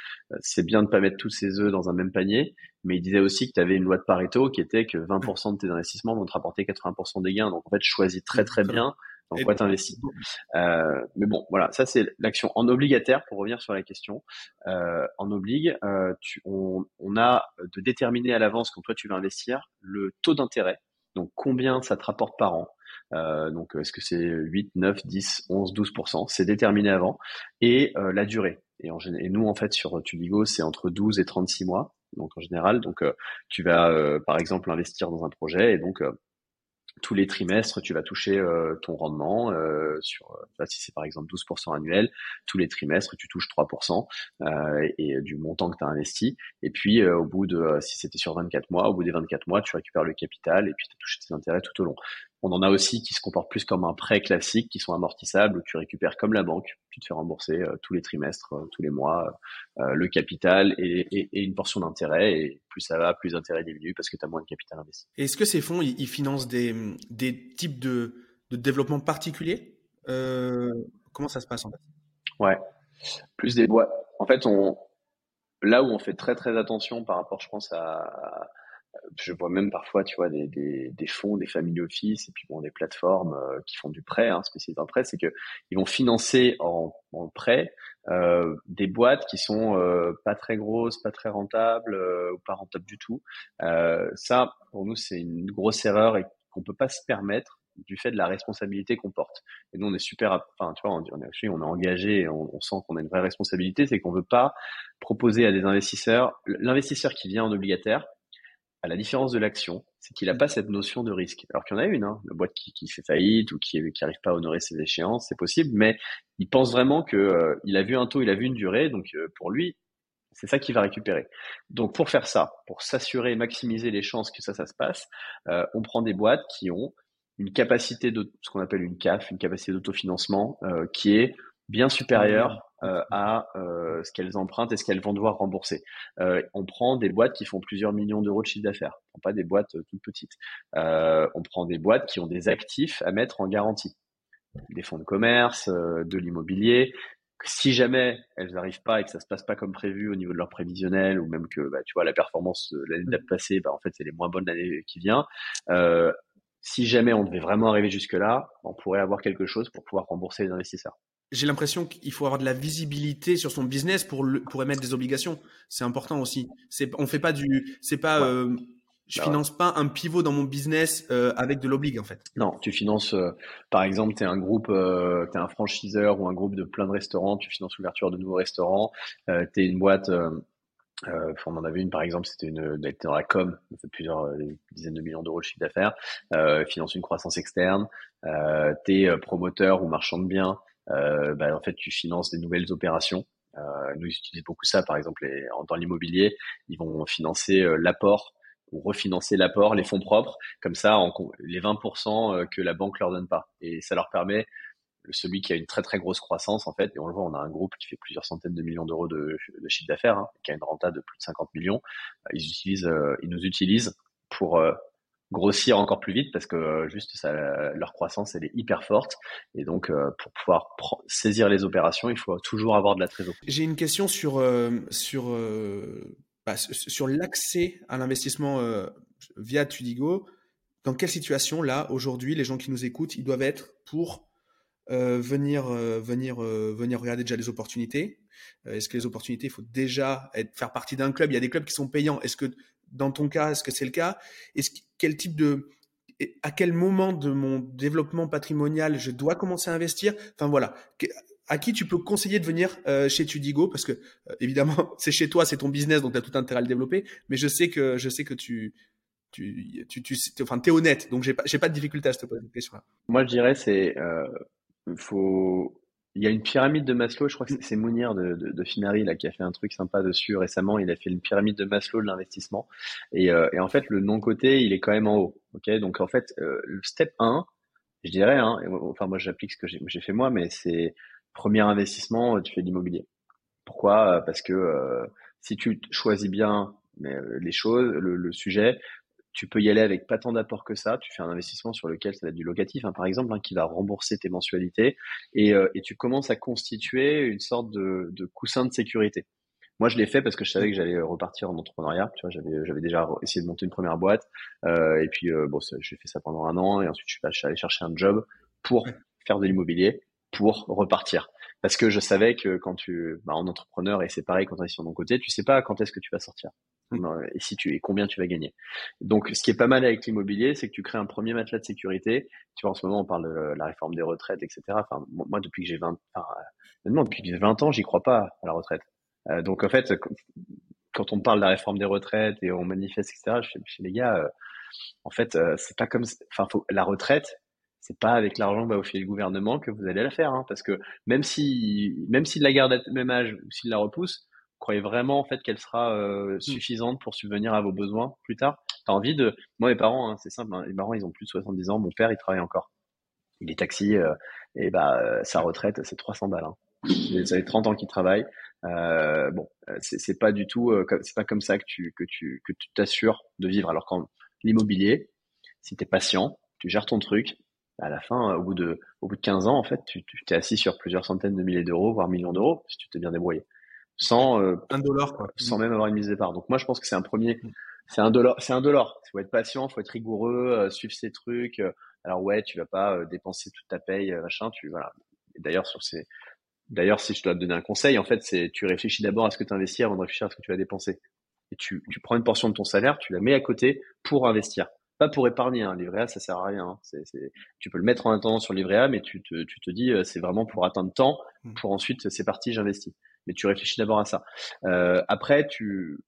c'est bien de pas mettre tous ses œufs dans un même panier, mais il disait aussi que tu avais une loi de Pareto qui était que 20% de tes investissements vont te rapporter 80% des gains. Donc en fait, choisis très très bien dans quoi t'investis. Euh, mais bon, voilà, ça c'est l'action en obligataire. Pour revenir sur la question, euh, en obligue, euh, tu, on, on, a de déterminer à l'avance quand toi tu vas investir le taux d'intérêt. Donc combien ça te rapporte par an. Euh, donc est-ce que c'est 8, 9, 10, 11, 12% C'est déterminé avant et euh, la durée. Et, en, et nous en fait sur Tubigo c'est entre 12 et 36 mois. Donc en général, donc euh, tu vas par exemple investir dans un projet et donc tous les trimestres, tu vas toucher euh, ton rendement euh, sur, euh, si c'est par exemple 12% annuel, tous les trimestres, tu touches 3% et du montant que tu as investi. Et puis, au bout de, si c'était sur 24 mois, au bout des 24 mois, tu récupères le capital et puis tu touches tes intérêts tout au long. On en a aussi qui se comportent plus comme un prêt classique, qui sont amortissables, où tu récupères comme la banque, tu te fais rembourser euh, tous les trimestres, euh, tous les mois, euh, le capital et, et, et une portion d'intérêt. Et plus ça va, plus l'intérêt diminue parce que tu as moins de capital investi. Est-ce que ces fonds, ils, financent des, des types de, de développement particuliers? Comment ça se passe en fait? Ouais, plus des boîtes. En fait, on, là où on fait très très attention par rapport, je pense, à, je vois même parfois, tu vois, des, des, des, fonds, des family office, et puis bon, des plateformes euh, qui font du prêt, hein, spécialisé en prêt, c'est que ils vont financer en, en prêt euh, des boîtes qui sont euh, pas très grosses, pas très rentables ou pas rentables du tout. ça, pour nous, c'est une grosse erreur et qu'on peut pas se permettre du fait de la responsabilité qu'on porte. Et nous, on est super, enfin, tu vois, on, est, on est engagé, on, on sent qu'on a une vraie responsabilité, c'est qu'on veut pas proposer à des investisseurs, l'investisseur qui vient en obligataire, à la différence de l'action, c'est qu'il n'a pas cette notion de risque. Alors qu'il y en a une, hein, la boîte qui, qui fait faillite ou qui n'arrive pas à honorer ses échéances, c'est possible, mais il pense vraiment que euh, il a vu un taux, il a vu une durée, donc euh, pour lui, c'est ça qu'il va récupérer. Donc pour faire ça, pour s'assurer, maximiser les chances que ça, ça se passe, euh, on prend des boîtes qui ont une capacité de ce qu'on appelle une CAF, une capacité d'autofinancement, qui est bien supérieure euh, à euh, ce qu'elles empruntent et ce qu'elles vont devoir rembourser. Euh, on prend des boîtes qui font plusieurs millions d'euros de chiffre d'affaires, on prend pas des boîtes toutes petites. on prend des boîtes qui ont des actifs à mettre en garantie, des fonds de commerce, de l'immobilier. Si jamais elles n'arrivent pas et que ça se passe pas comme prévu au niveau de leur prévisionnel ou même que bah, tu vois la performance l'année passée, bah, en fait c'est les moins bonnes l'année qui vient. si jamais on devait vraiment arriver jusque là, on pourrait avoir quelque chose pour pouvoir rembourser les investisseurs j'ai l'impression qu'il faut avoir de la visibilité sur son business pour pour émettre des obligations. C'est important aussi. C'est on fait pas du c'est pas euh, je bah finance pas un pivot dans mon business euh, avec de l'oblig en fait. Non, tu finances euh, par exemple, tu es un groupe euh, tu es un franchiseur ou un groupe de plein de restaurants, tu finances l'ouverture de nouveaux restaurants, tu es une boîte Euh, on en avait une par exemple, c'était une, était dans la com, plusieurs euh, dizaines de millions d'euros de chiffre d'affaires, euh, finance une croissance externe, euh, t'es promoteur ou marchand de biens, bah, en fait tu finances des nouvelles opérations. Euh, nous ils utilisent beaucoup ça par exemple les, dans l'immobilier, ils vont financer l'apport ou refinancer l'apport, les fonds propres, comme ça les 20% que la banque leur donne pas, et ça leur permet celui qui a une très très grosse croissance en fait, et on le voit, on a un groupe qui fait plusieurs centaines de millions d'euros de, de, chiffre d'affaires, hein, qui a une renta de plus de 50 millions, euh, ils utilisent, euh, ils nous utilisent pour euh, grossir encore plus vite parce que juste ça, leur croissance elle est hyper forte et donc pour pouvoir saisir les opérations, il faut toujours avoir de la trésorerie. J'ai une question sur sur bah, sur l'accès à l'investissement via Tudigo. Dans quelle situation là aujourd'hui les gens qui nous écoutent, ils doivent être pour euh, venir, euh, venir, euh, venir regarder déjà les opportunités? est-ce que les opportunités, il faut déjà être, faire partie d'un club? Il y a des clubs qui sont payants. Est-ce que dans ton cas, est-ce que c'est le cas? Est-ce quel type de à quel moment de mon développement patrimonial je dois commencer à investir? Enfin voilà, à qui tu peux conseiller de venir chez Tudigo? Parce que évidemment c'est chez toi, c'est ton business donc tu as tout intérêt à le développer, mais je sais que je sais que tu tu tu, tu enfin es honnête. Donc j'ai pas j'ai pas de difficulté à te poser cette question là. Moi je dirais c'est faut il y a une pyramide de Maslow, je crois que c'est Mounir de, de, de, Finari là, qui a fait un truc sympa dessus récemment. Il a fait une pyramide de Maslow de l'investissement. Et, euh, et, en fait, le non-côté, il est quand même en haut. ok? Donc en fait, euh, le step 1, je dirais, hein, enfin moi j'applique ce que j'ai fait moi, mais c'est premier investissement, tu fais de l'immobilier. Pourquoi? Parce que euh, si tu choisis bien mais, les choses, le, le sujet, tu peux y aller avec pas tant d'apport que ça. Tu fais un investissement sur lequel ça va être du locatif, hein, par exemple, hein, qui va rembourser tes mensualités, et, euh, et, tu commences à constituer une sorte de, de coussin de sécurité. Moi, je l'ai fait parce que je savais que j'allais repartir en entrepreneuriat. Tu vois, j'avais, j'avais déjà essayé de monter une première boîte, euh, et puis euh, bon, j'ai fait ça pendant un an, et ensuite je suis allé chercher un job pour faire de l'immobilier, pour repartir. Parce que je savais que quand tu, bah, en entrepreneur, et c'est pareil quand tu es sur mon côté, tu sais pas quand est-ce que tu vas sortir. Mm. Et si tu, et combien tu vas gagner. Donc, ce qui est pas mal avec l'immobilier, c'est que tu crées un premier matelas de sécurité. Tu vois, en ce moment, on parle de la réforme des retraites, etc. Enfin, moi, depuis que j'ai 20, enfin, depuis que j'ai 20 ans, j'y crois pas à la retraite. Euh, donc, en fait, quand on parle de la réforme des retraites et on manifeste, etc., chez, chez les gars, euh, en fait, euh, c'est pas comme, enfin, faut, la retraite, c'est pas avec l'argent que va offrir le gouvernement que vous allez la faire, hein, parce que même si même s'il la garde à même âge ou s'il la repousse, croyez vraiment en fait qu'elle sera euh, mmh. suffisante pour subvenir à vos besoins plus tard? T'as envie de moi mes parents, hein, c'est simple, hein, mes parents ils ont plus de 70 ans, mon père il travaille encore, il est taxi euh, et bah euh, sa retraite c'est 300 balles. Hein. Ça fait 30 ans qu'il travaille. Euh, bon, c'est pas du tout, c'est pas comme ça que tu que tu que tu t'assures de vivre. Alors quand l'immobilier, si t'es patient, tu gères ton truc, à la fin, au bout de, au bout de 15 ans, en fait, tu t'es assis sur plusieurs centaines de milliers d'euros, voire millions d'euros, si tu t'es bien débrouillé. Sans, euh, un dollar, quoi. Sans même avoir une mise de départ. Donc, moi, je pense que c'est un premier, mm. c'est un dollar, c'est un dollar. Il faut être patient, il faut être rigoureux, euh, suivre ces trucs. Euh. alors, ouais, tu vas pas dépenser toute ta paye, machin, tu, voilà. D'ailleurs, sur ces, d'ailleurs, si je dois te donner un conseil, en fait, c'est, tu réfléchis d'abord à ce que tu investis avant de réfléchir à ce que tu vas dépenser. Et tu, tu prends une portion de ton salaire, tu la mets à côté pour investir pas pour épargner. Un hein. livret A, ça sert à rien. Hein. Tu peux le mettre en attendant sur le livret A, mais tu te, tu te dis, euh, c'est vraiment pour atteindre temps. Mmh. Pour ensuite, c'est parti, j'investis. Mais tu réfléchis d'abord à ça. Euh, après, tu,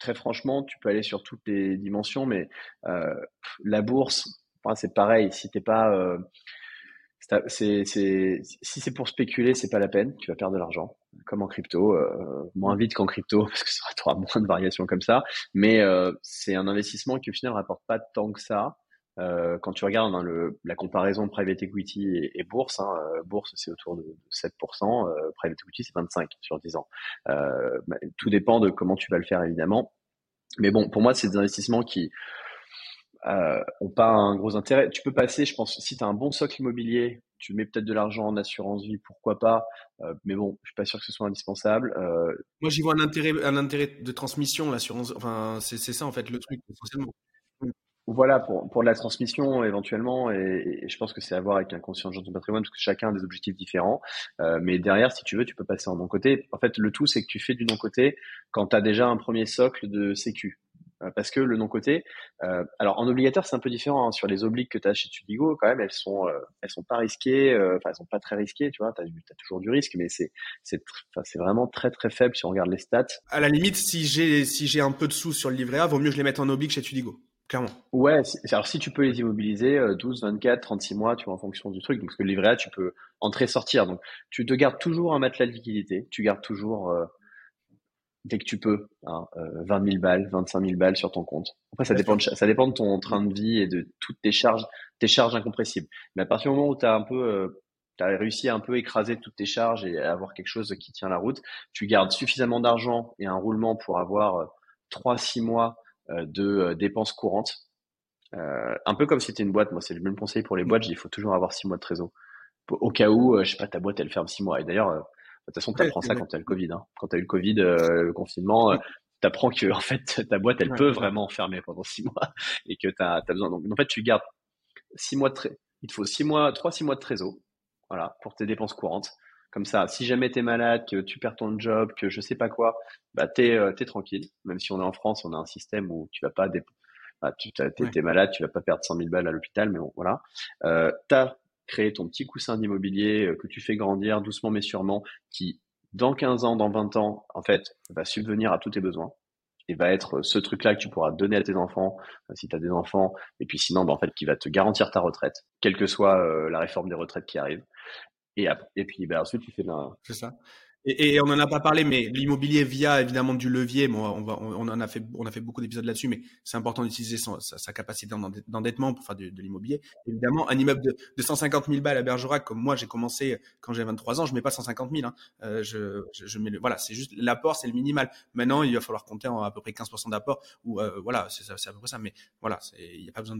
très franchement, tu peux aller sur toutes les dimensions, mais euh, la bourse, c'est pareil. Si t'es pas, euh, si c'est pour spéculer, c'est pas la peine. Tu vas perdre de l'argent, comme en crypto, euh, moins vite qu'en crypto parce que ça aura moins de variations comme ça. Mais euh, c'est un investissement qui au final rapporte pas tant que ça. Euh, quand tu regardes hein, le, la comparaison private equity et, et bourse, hein, euh, bourse c'est autour de 7%, euh, private equity c'est 25 sur 10 ans. Euh, bah, tout dépend de comment tu vas le faire évidemment. Mais bon, pour moi, c'est des investissements qui euh, ont pas un gros intérêt. Tu peux passer, je pense, si tu as un bon socle immobilier, tu mets peut-être de l'argent en assurance vie, pourquoi pas. Euh, mais bon, je suis pas sûr que ce soit indispensable. Euh... Moi, j'y vois un intérêt, un intérêt de transmission, l'assurance. Enfin, c'est ça en fait le truc essentiellement. Voilà, pour, pour la transmission éventuellement, et, et je pense que c'est à voir avec un conscient de patrimoine, parce que chacun a des objectifs différents. Euh, mais derrière, si tu veux, tu peux passer en non-côté. En fait, le tout, c'est que tu fais du non-côté quand tu as déjà un premier socle de sécu parce que le non-côté, euh, alors en obligataire c'est un peu différent. Hein. Sur les obligues que tu as chez Tudigo, quand même, elles sont, euh, elles sont pas risquées, enfin elles sont pas très risquées, tu vois. T'as as toujours du risque, mais c'est, c'est, c'est vraiment très très faible si on regarde les stats. À la limite, si j'ai si j'ai un peu de sous sur le livret A, vaut mieux que je les mette en obligue chez Tudigo. Clairement. Ouais, alors si tu peux les immobiliser 12, 24, 36 mois, tu vois, en fonction du truc. Donc, parce que le livret A, tu peux entrer, sortir. Donc, tu te gardes toujours un matelas de liquidité. Tu gardes toujours dès que tu peux, hein, 20 euh, 000 balles, 25 000 balles sur ton compte. Après, ça dépend, de, ça dépend de ton train de vie et de toutes tes charges, tes charges incompressibles. Mais à partir du moment où tu as un peu, euh, as réussi à un peu écraser toutes tes charges et à avoir quelque chose qui tient la route, tu gardes suffisamment d'argent et un roulement pour avoir euh, 3-6 mois euh, de dépenses courantes. un peu comme si c'était une boîte. Moi, c'est le même conseil pour les boîtes. Il faut toujours avoir 6 mois de trésor. Au cas où, je sais pas, ta boîte, elle ferme 6 mois. Et d'ailleurs, de toute façon, tu apprends ça quand tu as le Covid. Hein. Quand tu as eu le Covid, euh, le confinement, euh, tu apprends que en fait, ta boîte, elle peut vraiment fermer pendant six mois et que tu as, besoin. Donc, en fait, tu gardes six mois de trésor. Il te faut six mois, trois, six mois de trésor, voilà, pour tes dépenses courantes. Comme ça, si jamais tu es malade, que tu perds ton job, que je sais pas quoi, bah t'es euh, es tranquille. Même si on est en France, on a un système où tu vas pas bah, tu es, malade, tu vas pas perdre 100 000 balles à l'hôpital, mais bon, voilà. Euh, t'as créer ton petit coussin d'immobilier euh, que tu fais grandir doucement mais sûrement, qui dans 15 ans, dans 20 ans, en fait, va subvenir à tous tes besoins et va être ce truc-là que tu pourras donner à tes enfants euh, si tu as des enfants et puis sinon bah, en fait qui va te garantir ta retraite quelle que soit euh, la réforme des retraites qui arrive. Et, et puis bah, ensuite tu fais la c'est ça et, on n'en a pas parlé, mais l'immobilier via évidemment du levier, bon, on, va, on, en a fait, on a fait beaucoup d'épisodes là-dessus, mais c'est important d'utiliser sa, capacité d'endettement pour faire de, l'immobilier. Évidemment, un immeuble de, de, 150 000 balles à Bergerac, comme moi j'ai commencé quand j'avais 23 ans, je mets pas 150 000. Hein. Euh, je, je, mets le, voilà, c'est juste l'apport, c'est le minimal. Maintenant, il va falloir compter en à peu près 15% d'apport, ou euh, voilà, c'est à peu près ça. Mais voilà, il n'y a pas besoin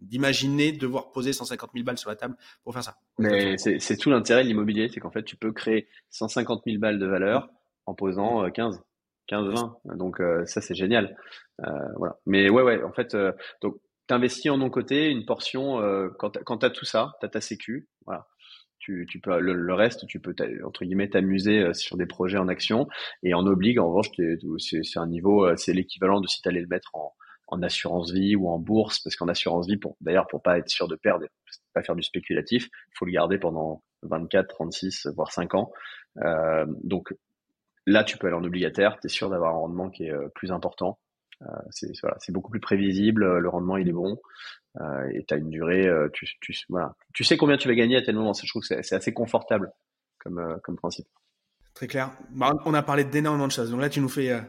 d'imaginer devoir poser 150 000 balles sur la table pour faire ça. Mais c'est tout l'intérêt de l'immobilier, c'est qu'en fait, tu peux créer 150 000 balles de valeur en posant 15, 15, 20. Donc euh, ça c'est génial. Euh, voilà. Mais ouais, ouais, en fait, euh, donc t'investis en non côté une portion quand tu as tout ça, tu as ta sécu, voilà. Tu, tu peux le, reste, tu peux entre guillemets t'amuser sur des projets en action et en obligue. En revanche, c'est un niveau, c'est l'équivalent de si tu allais le mettre en, en assurance vie ou en bourse, parce qu'en assurance vie, pour d'ailleurs pour pas être sûr de perdre, pas faire du spéculatif, faut le garder pendant 24, 36, voire 5 ans. Euh, donc là, tu peux aller en obligataire, tu es sûr d'avoir un rendement qui est euh, plus important. Euh, c'est voilà, beaucoup plus prévisible, le rendement il est bon, et tu as une durée, tu, tu, voilà. tu sais combien tu vas gagner à tel moment. Je trouve que c'est assez confortable comme, comme principe. Très clair. Bah, on a parlé d'énormément de choses. Donc là, tu nous fais,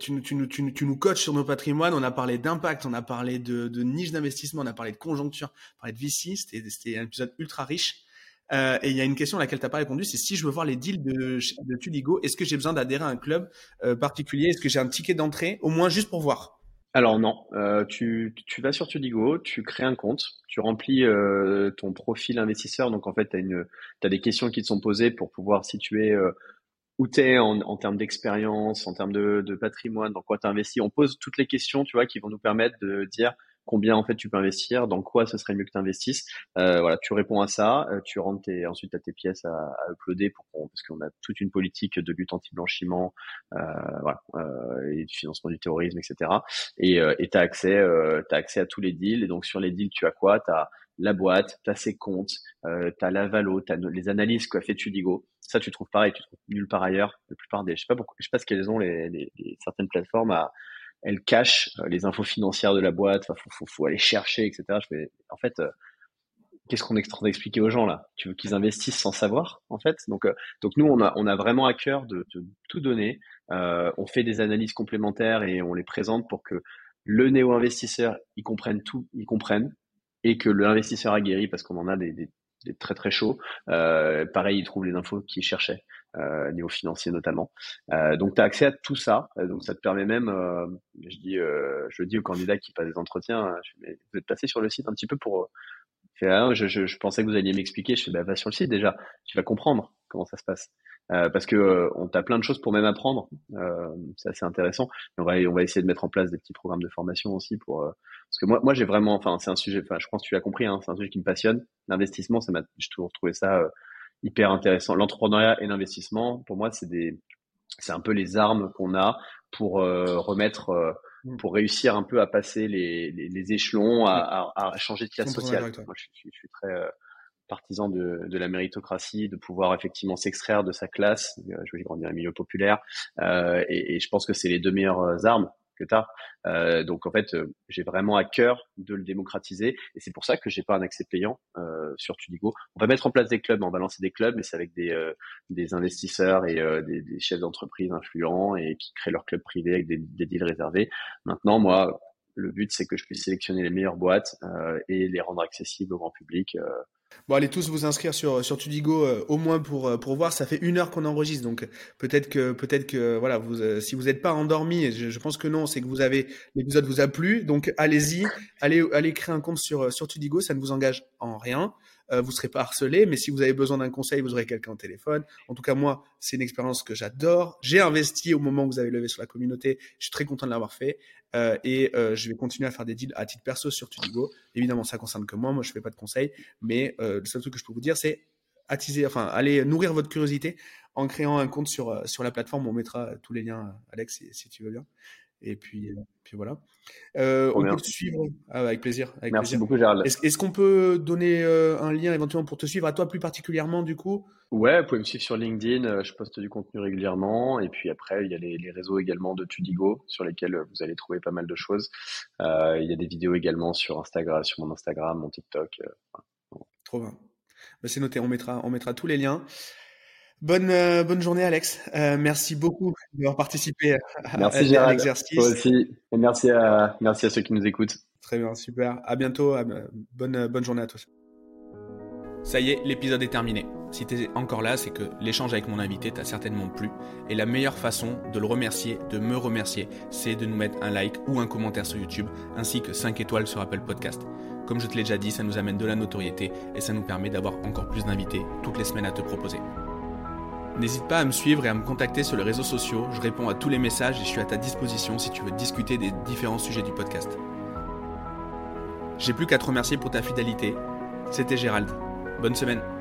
tu, tu, tu, tu, nous coaches sur nos patrimoines. On a parlé d'impact, on a parlé de, de niche d'investissement, on a parlé de conjoncture, on a parlé de VC. C'était un épisode ultra riche. Euh, et il y a une question à laquelle tu n'as pas répondu, c'est si je veux voir les deals de, de Tudigo, est-ce que j'ai besoin d'adhérer à un club euh, particulier? Est-ce que j'ai un ticket d'entrée, au moins juste pour voir Alors non, euh, tu, tu, vas sur Tudigo, tu crées un compte, tu remplis euh, ton profil investisseur. Donc en fait, tu as, as, des questions qui te sont posées pour pouvoir situer euh, où tu es en, termes d'expérience, en termes de, de patrimoine, dans quoi tu investi. On pose toutes les questions, tu vois, qui vont nous permettre de dire combien en fait tu peux investir, dans quoi ce serait mieux que tu investisses. Euh, voilà, tu réponds à ça, euh, tu rentres tes, ensuite à tes pièces à, à uploader pour parce qu'on a toute une politique de lutte anti-blanchiment, euh, voilà, euh, et du financement du terrorisme, etc. Et euh, tu as accès, euh, as accès à tous les deals. Et donc sur les deals, tu as quoi? Tu as la boîte, tu as ses comptes, euh, tu as la valo, tu as les analyses qu'a fait Tudigo. Ça, tu trouves pareil, tu trouves nulle part ailleurs. La plupart des, je sais pas pourquoi, je sais pas ce qu'elles ont les, les, les, certaines plateformes à elle cache euh, les infos financières de la boîte. Enfin, faut, aller chercher, etc. En fait, euh, qu'est-ce qu'on est en train d'expliquer aux gens là? Tu veux qu'ils investissent sans savoir, en fait? Donc, euh, donc nous, on a, vraiment à cœur de, tout donner. on fait des analyses complémentaires et on les présente pour que le néo-investisseur, il comprenne tout, il comprenne, et que l'investisseur aguerri, parce qu'on en a des, des, des, très très chauds, pareil, il trouve les infos qu'il cherchait euh, niveau financier notamment. Euh, donc tu as accès à tout ça, euh, donc ça te permet même, euh, je dis, je dis aux candidats qui passent des entretiens, hein, vous êtes passé sur le site un petit peu pour, ah, je, je, pensais que vous alliez m'expliquer, je fais bah, va sur le site déjà, tu vas comprendre comment ça se passe. Parce que on t'a plein de choses pour même apprendre. C'est assez intéressant. on va on va essayer de mettre en place des petits programmes de formation aussi pour parce que moi moi j'ai vraiment enfin c'est un sujet enfin je pense que tu l'as compris hein, c'est un sujet qui me passionne. L'investissement ça m'a j'ai toujours trouvé ça hyper intéressant. L'entrepreneuriat et l'investissement, pour moi, c'est des, c'est un peu les armes qu'on a pour euh, remettre euh, mmh. pour réussir un peu à passer les, les, échelons, à, à, changer de classe sociale. Moi, je, je, suis très euh, partisan de, de, la méritocratie, de pouvoir effectivement s'extraire de sa classe. Je vais grandir dans un milieu populaire, et, et, je pense que c'est les deux meilleures armes que tu as. Euh, donc en fait, euh, j'ai vraiment à cœur de le démocratiser et c'est pour ça que j'ai pas un accès payant euh, sur Tudigo. On va mettre en place des clubs, on va lancer des clubs, mais c'est avec des, euh, investisseurs et des, des, chefs d'entreprise influents et qui créent leur club privé avec des, des deals réservés. Maintenant, moi, le but c'est que je puisse sélectionner les meilleures boîtes et les rendre accessibles au grand public Bon, allez tous vous inscrire sur, sur Tudigo euh, au moins pour, euh, pour voir. Ça fait une heure qu'on enregistre, donc peut-être que peut-être que voilà, euh, si vous n'êtes pas endormi, je, je pense que non, c'est que vous avez l'épisode vous a plu. Donc allez-y, allez allez créer un compte sur sur Tudigo, ça ne vous engage en rien. Euh, vous serez pas harcelé, mais si vous avez besoin d'un conseil, vous aurez quelqu'un au téléphone. En tout cas, moi, c'est une expérience que j'adore. J'ai investi au moment où vous avez levé sur la communauté. Je suis très content de l'avoir fait. Euh, et euh, je vais continuer à faire des deals à titre perso sur Tudigo. Évidemment, ça concerne que moi. Moi, je fais pas de conseils. Mais euh, le seul truc que je peux vous dire, c'est attiser, enfin, aller nourrir votre curiosité en créant un compte sur, sur la plateforme. On mettra tous les liens, Alex, si, si tu veux bien. Et puis, euh, puis voilà. Euh, on peut te suivre ah, avec plaisir. Avec Merci beaucoup, Gérald. Est-ce, qu'on peut donner euh, un lien éventuellement pour te suivre à toi plus particulièrement du coup? Ouais, vous pouvez me suivre sur LinkedIn. Je poste du contenu régulièrement. Et puis après, il y a les, réseaux également de Tudigo sur lesquels vous allez trouver pas mal de choses. il y a des vidéos également sur Instagram, sur mon Instagram, mon TikTok. Trop bien. Bah, c'est noté. On mettra, on mettra tous les liens. Bonne, euh, bonne journée, Alex. Euh, merci beaucoup d'avoir participé à, merci, à, l'exercice. Toi aussi. Et merci à, merci à ceux qui nous écoutent. Très bien, super. À bientôt. bonne, bonne journée à tous. Ça y est, l'épisode est terminé. Si tu es encore là, c'est que l'échange avec mon invité t'a certainement plu. Et la meilleure façon de le remercier, de me remercier, c'est de nous mettre un like ou un commentaire sur YouTube, ainsi que 5 étoiles sur Apple Podcast. Comme je te l'ai déjà dit, ça nous amène de la notoriété et ça nous permet d'avoir encore plus d'invités toutes les semaines à te proposer. N'hésite pas à me suivre et à me contacter sur les réseaux sociaux, je réponds à tous les messages et je suis à ta disposition si tu veux discuter des différents sujets du podcast. J'ai plus qu'à te remercier pour ta fidélité. C'était Gérald. Bonne semaine.